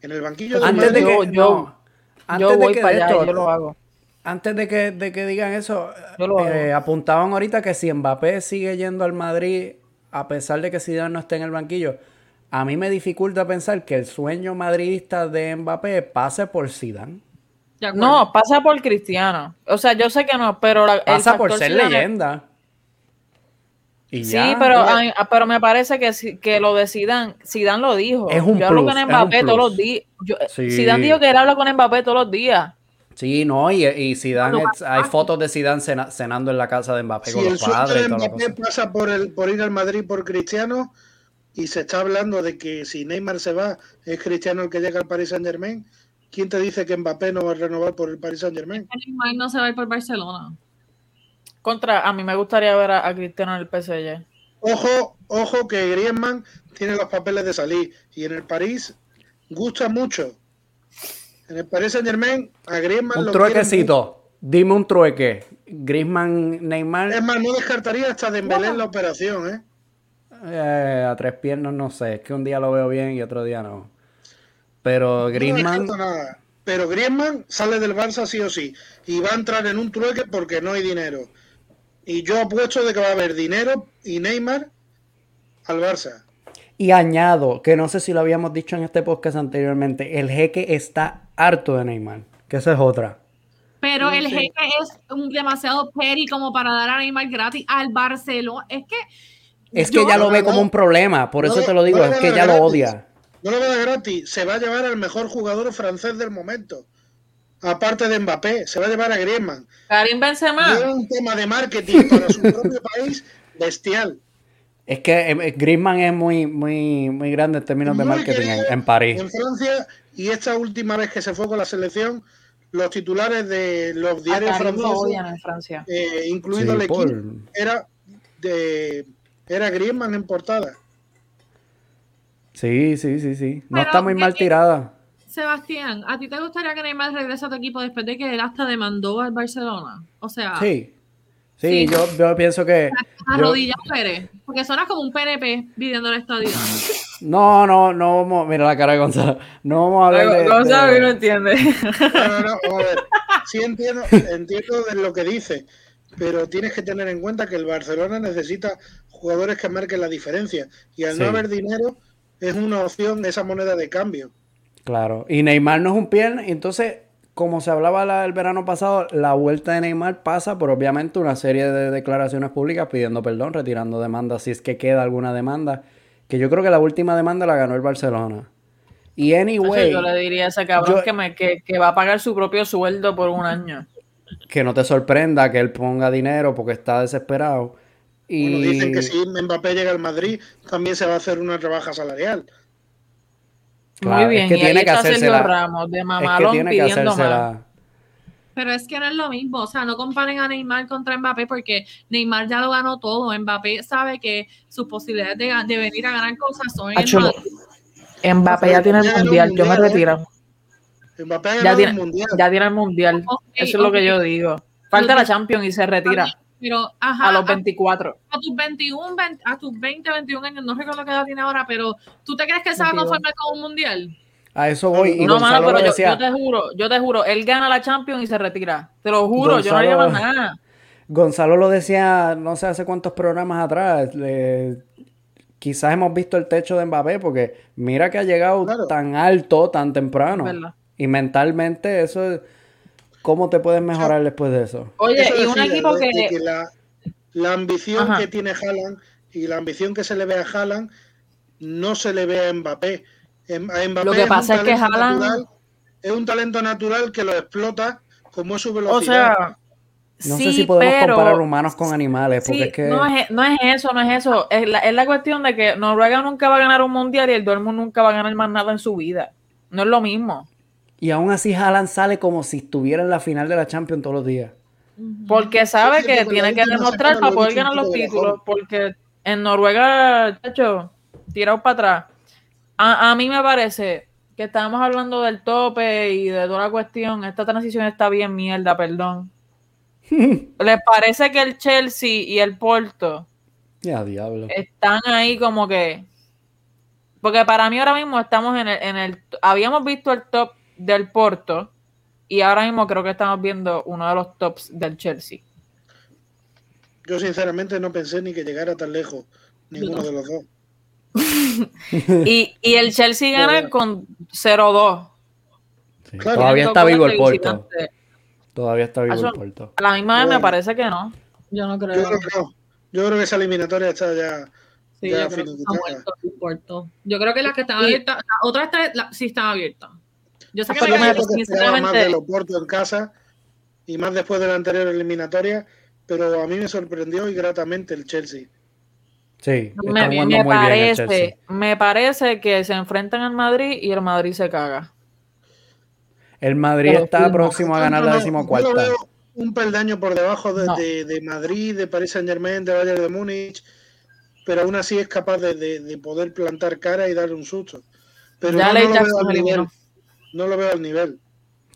En el banquillo antes de que, yo, yo voy para allá, yo lo hago. Antes de que, de que digan eso, eh, apuntaban ahorita que si Mbappé sigue yendo al Madrid, a pesar de que Zidane no esté en el banquillo, a mí me dificulta pensar que el sueño madridista de Mbappé pase por Zidane. No, pasa por Cristiano. O sea, yo sé que no, pero pasa por ser leyenda. sí, pero, pero me parece que, que lo de Zidane, Zidane lo dijo. Es un yo hablo con Mbappé todos los días. Zidane dijo que él habla con Mbappé todos los días. Sí, no, y, y Zidane, hay fotos de Zidane cenando en la casa de Mbappé con los padres. Si Mbappé pasa por, el, por ir al Madrid por Cristiano y se está hablando de que si Neymar se va, es Cristiano el que llega al Paris Saint Germain, ¿quién te dice que Mbappé no va a renovar por el Paris Saint Germain? Neymar no se va a ir por Barcelona. Contra, a mí me gustaría ver a, Cristiano en el PSG. Ojo, ojo que Griezmann tiene los papeles de salir y en el París gusta mucho en el Paris Saint Germain, a Griezmann. Un truequecito. Dime un trueque. Griezmann, Neymar. Es más, no descartaría hasta Dembélé en la operación, ¿eh? ¿Eh? A tres piernas no sé. Es que un día lo veo bien y otro día no. Pero Griezmann. No nada. Pero Griezmann sale del Barça sí o sí. Y va a entrar en un trueque porque no hay dinero. Y yo apuesto de que va a haber dinero y Neymar al Barça. Y añado, que no sé si lo habíamos dicho en este podcast anteriormente, el jeque está harto de Neymar, que esa es otra. Pero el jeque es un demasiado peri como para dar a Neymar gratis al Barcelona. Es que. Es que ya lo ve como un problema, por eso te lo digo, es que ya lo odia. No lo ve gratis, se va a llevar al mejor jugador francés del momento. Aparte de Mbappé, se va a llevar a Griezmann. Karim Benzema. Es un tema de marketing para su propio <laughs> país bestial. Es que eh, Griezmann es muy, muy, muy grande en términos de marketing en, París. En Francia, y esta última vez que se fue con la selección, los titulares de los diarios franceses, eh, incluido el equipo, era, de, era Griezmann en portada. Sí, sí, sí, sí. No está muy mal tirada. Sebastián, ¿a ti te gustaría que Neymar regrese a tu equipo después de que él hasta demandó al Barcelona? O sea... Sí, Sí, Yo, yo, pienso que. A rodillas Pérez, porque suena como un PNP pidiendo el estadio. No, no, no vamos. Mira la cara de Gonzalo. No vamos a hablar de. Gonzalo no entiende. No, no, no. A ver. Sí entiendo, entiendo de lo que dice, pero tienes que tener en cuenta que el Barcelona necesita jugadores que marquen la diferencia. Y al no haber dinero, es una opción esa moneda de cambio. Claro. Y Neymar no es un pie, entonces como se hablaba el verano pasado, la vuelta de Neymar pasa por obviamente una serie de declaraciones públicas pidiendo perdón, retirando demandas, si es que queda alguna demanda. Que yo creo que la última demanda la ganó el Barcelona. Y anyway. yo le diría a ese cabrón que, que, va a pagar su propio sueldo por un año. Que no te sorprenda que él ponga dinero porque está desesperado. Y... Bueno, dicen que si Mbappé llega al Madrid, también se va a hacer una rebaja salarial. Muy bien, es que tiene que hacerse Ramos de mamalón es que pidiendo más. Pero es que no es lo mismo, o sea, no comparen a Neymar contra Mbappé porque Neymar ya lo ganó todo. Mbappé sabe que sus posibilidades de, venir a ganar cosas son en Mbappé ya tiene el mundial, yo me retiro. Mbappé ya tiene, el mundial. Ya tiene el mundial, eso es lo que yo digo. Falta la Champions y se retira. Pero, ajá, a los 24. A, tus 21, a tus 20, 21 años, no recuerdo qué edad tiene ahora, pero ¿tú te crees que se va a conformar con un mundial? A eso voy. Y no, mano, pero yo, yo, te juro, yo te juro, él gana la Champions y se retira. Te lo juro, yo no haría más nada. Gonzalo lo decía no sé hace cuántos programas atrás. quizás hemos visto el techo de Mbappé porque mira que ha llegado tan alto tan temprano. Y mentalmente eso ¿Cómo te puedes mejorar después de eso? Oye, y un equipo que... la, ambición que tiene Haaland y la ambición que se le ve a Haaland no se le ve a Mbappé. Em, a Mbappé Lo que pasa es, que Haaland... es un talento natural que lo explota como es su velocidad. O sea... No sé si podemos comparar humanos con animales, porque es que... No es, no es, eso, no es eso. Es la, es la cuestión de que Noruega nunca va a ganar un mundial y el Dortmund nunca va a ganar más nada en su vida. No es lo mismo. Y aún así Haaland sale como si estuviera en la final de la Champions todos los días. Porque sabe que tiene que demostrar para poder ganar los títulos. Porque en Noruega, hecho, tirado para atrás. A, mí me parece que estábamos hablando del tope y de toda la cuestión. Esta transición está bien mierda, perdón. <laughs> ¿Les parece que el Chelsea y el Porto ya, diablo. están ahí como que... Porque para mí ahora mismo estamos en el, en el... Habíamos visto el top del Porto y ahora mismo creo que estamos viendo uno de los tops del Chelsea. Yo sinceramente no pensé ni que llegara tan lejos, ninguno de los dos. <laughs> <laughs> y, el Chelsea gana con 0-2. Todavía está vivo el Porto. Todavía está vivo el Porto. A la misma vez me parece que no. Yo no creo. Yo creo que Yo creo que esa eliminatoria está ya. Sí, ya yo, creo yo creo que las que están abiertas, la otra está, sí están abiertas. Yo sé que, me más de los Porto en casa y más después de la anterior eliminatoria, pero a mí me sorprendió y gratamente el Chelsea. Sí, me, me parece, me parece que se enfrentan al Madrid y el Madrid se caga. El Madrid está próximo a ganar la decimocuarta. un peldaño por debajo de, de, Madrid, de Paris Saint Germain, de Bayern de Múnich, pero aún así es capaz de, poder plantar cara y darle un susto. Pero no, lo veo al nivel. No lo veo al nivel.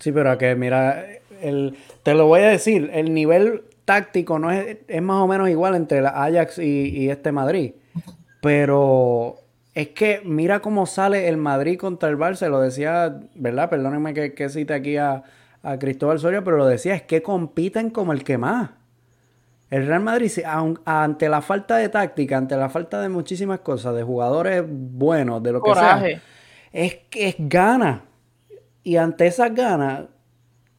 Sí, pero a que, mira, el, te lo voy a decir, el nivel táctico no es, es más o menos igual entre la Ajax y, este Madrid. Pero es que mira cómo sale el Madrid contra el Barça, lo decía, ¿verdad? Perdónenme que, que cite aquí a, a, Cristóbal Soria, pero lo decía, es que compiten como el que más. El Real Madrid, ante la falta de táctica, ante la falta de muchísimas cosas, de jugadores buenos, de lo que sea, es que es gana. Y ante esas ganas,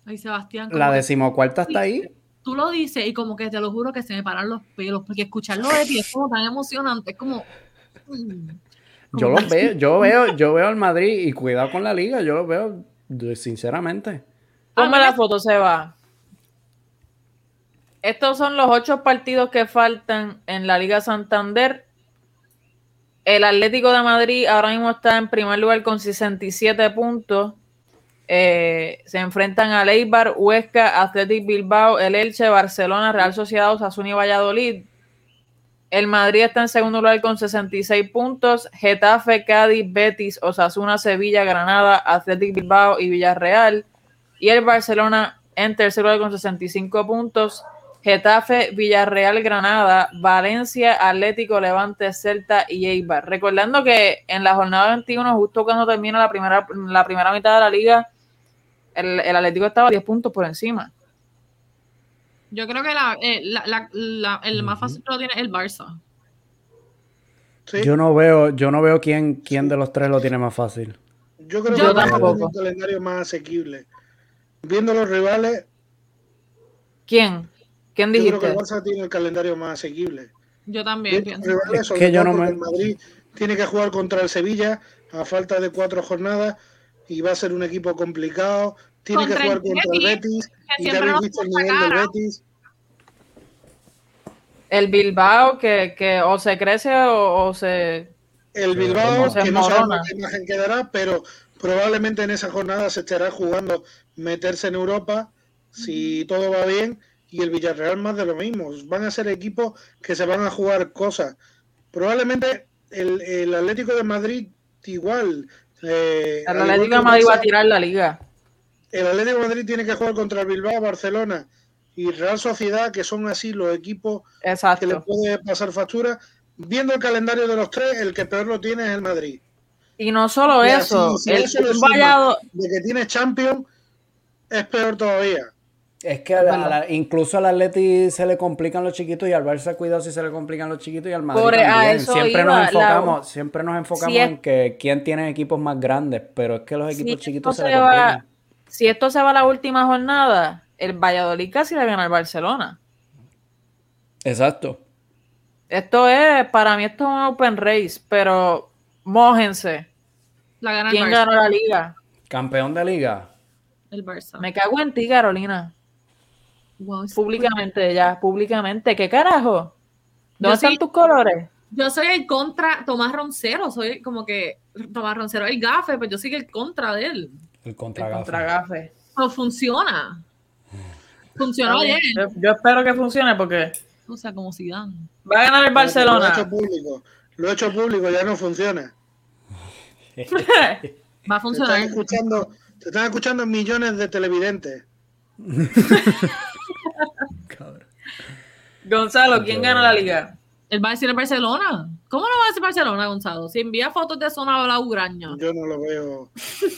Ay, Sebastián, la decimocuarta está ahí tú lo dices y como que te lo juro que se me paran los pelos, porque escucharlo de ti es como tan emocionante, es como... Mm, yo lo <laughs> veo, yo veo, yo veo al Madrid y cuidado con la liga, yo lo veo sinceramente. Ponme la foto, Seba. Estos son los ocho partidos que faltan en la Liga Santander. El Atlético de Madrid ahora mismo está en primer lugar con 67 puntos. Eh, se enfrentan a Leibar, Huesca, Athletic Bilbao, el Elche, Barcelona, Real Sociedad, Osasuna y Valladolid. El Madrid está en segundo lugar con 66 puntos. Getafe, Cádiz, Betis, Osasuna, Sevilla, Granada, Athletic Bilbao y Villarreal. Y el Barcelona en tercer lugar con 65 puntos. Getafe, Villarreal, Granada, Valencia, Atlético, Levante, Celta y Eibar. Recordando que en la jornada 21, justo cuando termina la primera, la primera mitad de la liga, el, el Atlético estaba 10 puntos por encima. Yo creo que eh, el más fácil lo tiene el Barça. Yo no veo, yo no veo quién, quién de los tres lo tiene más fácil. Yo creo que el Barça tiene un calendario más asequible. Viendo los rivales. ¿Quién? ¿Quién dijiste? Yo creo que el Barça tiene el calendario más asequible. Yo también. Rivales, que yo no me... El Madrid tiene que jugar contra el Sevilla a falta de cuatro jornadas y va a ser un equipo complicado. Tiene que jugar contra el Betis, y ya habéis visto el nivel del Betis. El Bilbao que, que o se crece o, se... El Bilbao, que no sabemos qué imagen quedará, pero probablemente en esa jornada se estará jugando meterse en Europa, si todo va bien, y el Villarreal más de lo mismo. Van a ser equipos que se van a jugar cosas. Probablemente el, el Atlético de Madrid igual, eh, el Atlético de Madrid va a tirar la liga. El Atlético de Madrid tiene que jugar contra el Bilbao, Barcelona y Real Sociedad, que son así los equipos que le puede pasar factura. Viendo el calendario de los tres, el que peor lo tiene es el Madrid. Y no solo eso, el, de que tiene Champions, es peor todavía. Es que incluso al Atleti se le complican los chiquitos y al Barça cuidado si se le complican los chiquitos y al Madrid también. Siempre nos enfocamos, siempre nos enfocamos en que quién tiene equipos más grandes, pero es que los equipos chiquitos se, le complican. si esto se va a la última jornada, el Valladolid casi le gana al Barcelona. Exacto. Esto es, para mí esto es un open race, pero mójense. ¿Quién gana la liga? Campeón de liga. El Barça. Me cago en ti, Carolina públicamente, ya, públicamente. ¿Qué carajo? ¿Dónde están tus colores? Yo soy el contra Tomás Roncero, soy como que Tomás Roncero el gafe, pues yo soy el contra de él. El contra gafe. No funciona. Funcionó bien. Yo, espero que funcione porque. O sea, como si dan. Va a ganar el Barcelona. Lo he hecho público. Lo he hecho público, ya no funciona. <laughs> Va a funcionar. Te están escuchando, te están escuchando millones de televidentes. <laughs> Gonzalo, ¿quién gana la liga? Él va a decir el Barcelona. ¿Cómo no va a decir Barcelona, Gonzalo? Si envía fotos de zona la Ugraña. Yo no lo veo.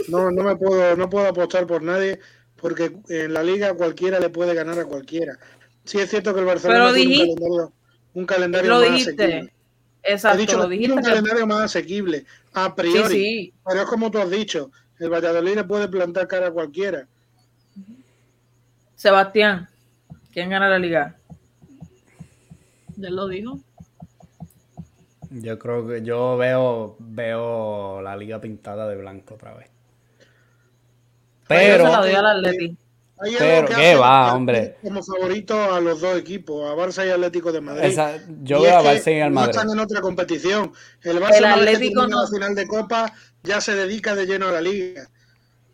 No, no me puedo, no puedo apostar por nadie, porque en la liga cualquiera le puede ganar a cualquiera. Sí es cierto que el Barcelona tiene un calendario, más asequible. Exacto, dicho, lo dijiste. Tiene un calendario más asequible, a priori. Pero es como tú has dicho, El Valladolid le puede plantar cara a cualquiera. Sebastián, ¿quién gana la liga? Ya lo dijo. Yo creo que yo veo, veo la liga pintada de blanco otra vez. Pero. Se pero qué va, hombre. Como favorito a los dos equipos, a Barça y Atlético de Madrid. yo veo a Barça y al Madrid. No están en otra competición. El Barça el Atlético no. la final de Copa ya se dedica de lleno a la liga.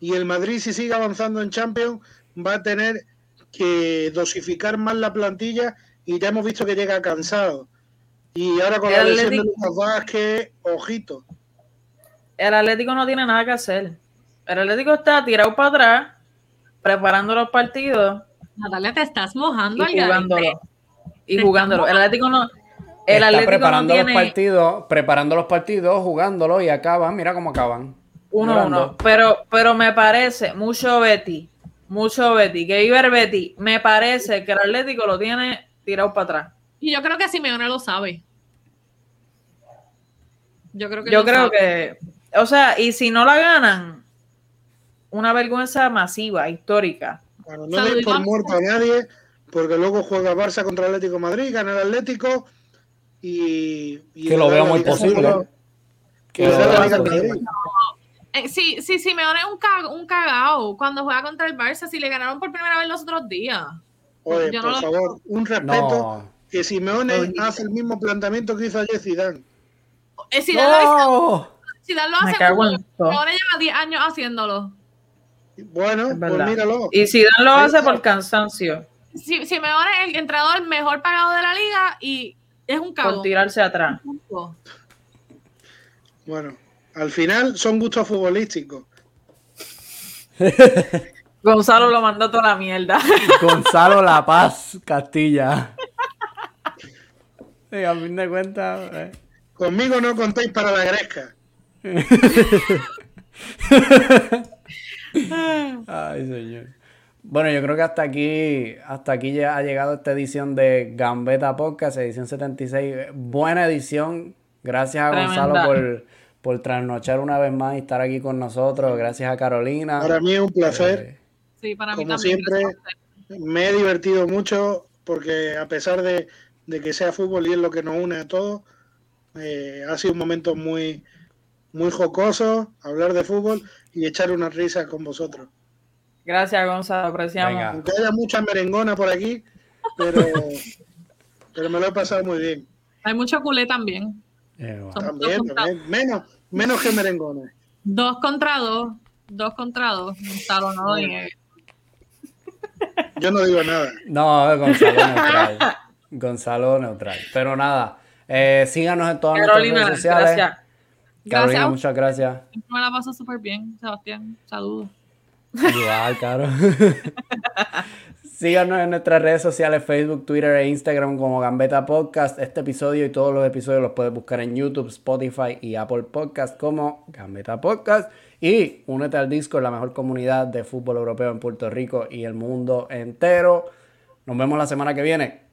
Y el Madrid, si sigue avanzando en Champions, va a tener que dosificar más la plantilla y ya hemos visto que llega cansado. Y ahora con la lesión de Lucas Vázquez, ojito. El Atlético no tiene nada que hacer. El Atlético está tirado para atrás, preparando los partidos. Natalia, te estás mojando y jugándolo. Y jugándolo. El Atlético no. El está Atlético preparando no tiene... los partidos, preparando los partidos, jugándolo y acaban. Mira cómo acaban. Uno a uno. Pero, pero me parece mucho Betty, mucho Betty, que Iber Betty, me parece que el Atlético lo tiene tirado para atrás. Y yo creo que Simeone lo sabe. Yo creo que. Yo creo que. O sea, y si no la ganan, una vergüenza masiva, histórica. Bueno, no doy por muerto a nadie, porque luego juega Barça contra Atlético Madrid, gana el Atlético y. que lo veo muy posible. Que eh, sí, sí, Simeone es un, un cagao cuando juega contra el Barça, si le ganaron por primera vez los otros días. Oye, por favor, un respeto que Simeone hace el mismo planteamiento que hizo ayer Zidane. Eh, Zidane, lo, Zidane lo hace Simeone lleva 10 años haciéndolo. Bueno, pues míralo. Y Zidane lo hace por cansancio. Simeone es el entrenador mejor pagado de la liga y es un cago. Por tirarse atrás. Bueno, al final son gustos futbolísticos. <laughs> Gonzalo lo mandó toda la mierda. <laughs> Gonzalo La Paz Castilla. <laughs> a fin de cuentas. Eh. Conmigo no contéis para la gresca. <laughs> Ay, señor. Bueno, yo creo que hasta aquí, hasta aquí ya ha llegado esta edición de Gambeta Podcast, edición 76. Buena edición. Gracias a Gonzalo por, por trasnochar una vez más y estar aquí con nosotros. Gracias a Carolina. Para mí es un placer. Eh, sí, para mí Como siempre, me he divertido mucho porque a pesar de, que sea fútbol y es lo que nos une a todos, eh, ha sido un momento muy, muy jocoso hablar de fútbol y echar una risa con vosotros. Gracias, Gonzalo, apreciamos. Aunque haya mucha merengona por aquí, pero, <laughs> pero me lo he pasado muy bien. Hay mucho culé también. Eh, también, Menos, menos que merengona. Dos contra dos. Dos contra dos. Gonzalo, no lo Yo no digo nada. No, Gonzalo neutral. <laughs> Gonzalo neutral. Pero nada, eh, síganos en todas nuestras redes sociales. Gracias. Carolina, muchas gracias. Me la paso súper bien, Sebastián. Saludos. Igual, caro. <laughs> Síganos en nuestras redes sociales, Facebook, Twitter e Instagram como Gambeta Podcast. Este episodio y todos los episodios los puedes buscar en YouTube, Spotify y Apple Podcast como Gambeta Podcast. Y únete al Discord, la mejor comunidad de fútbol europeo en Puerto Rico y el mundo entero. Nos vemos la semana que viene.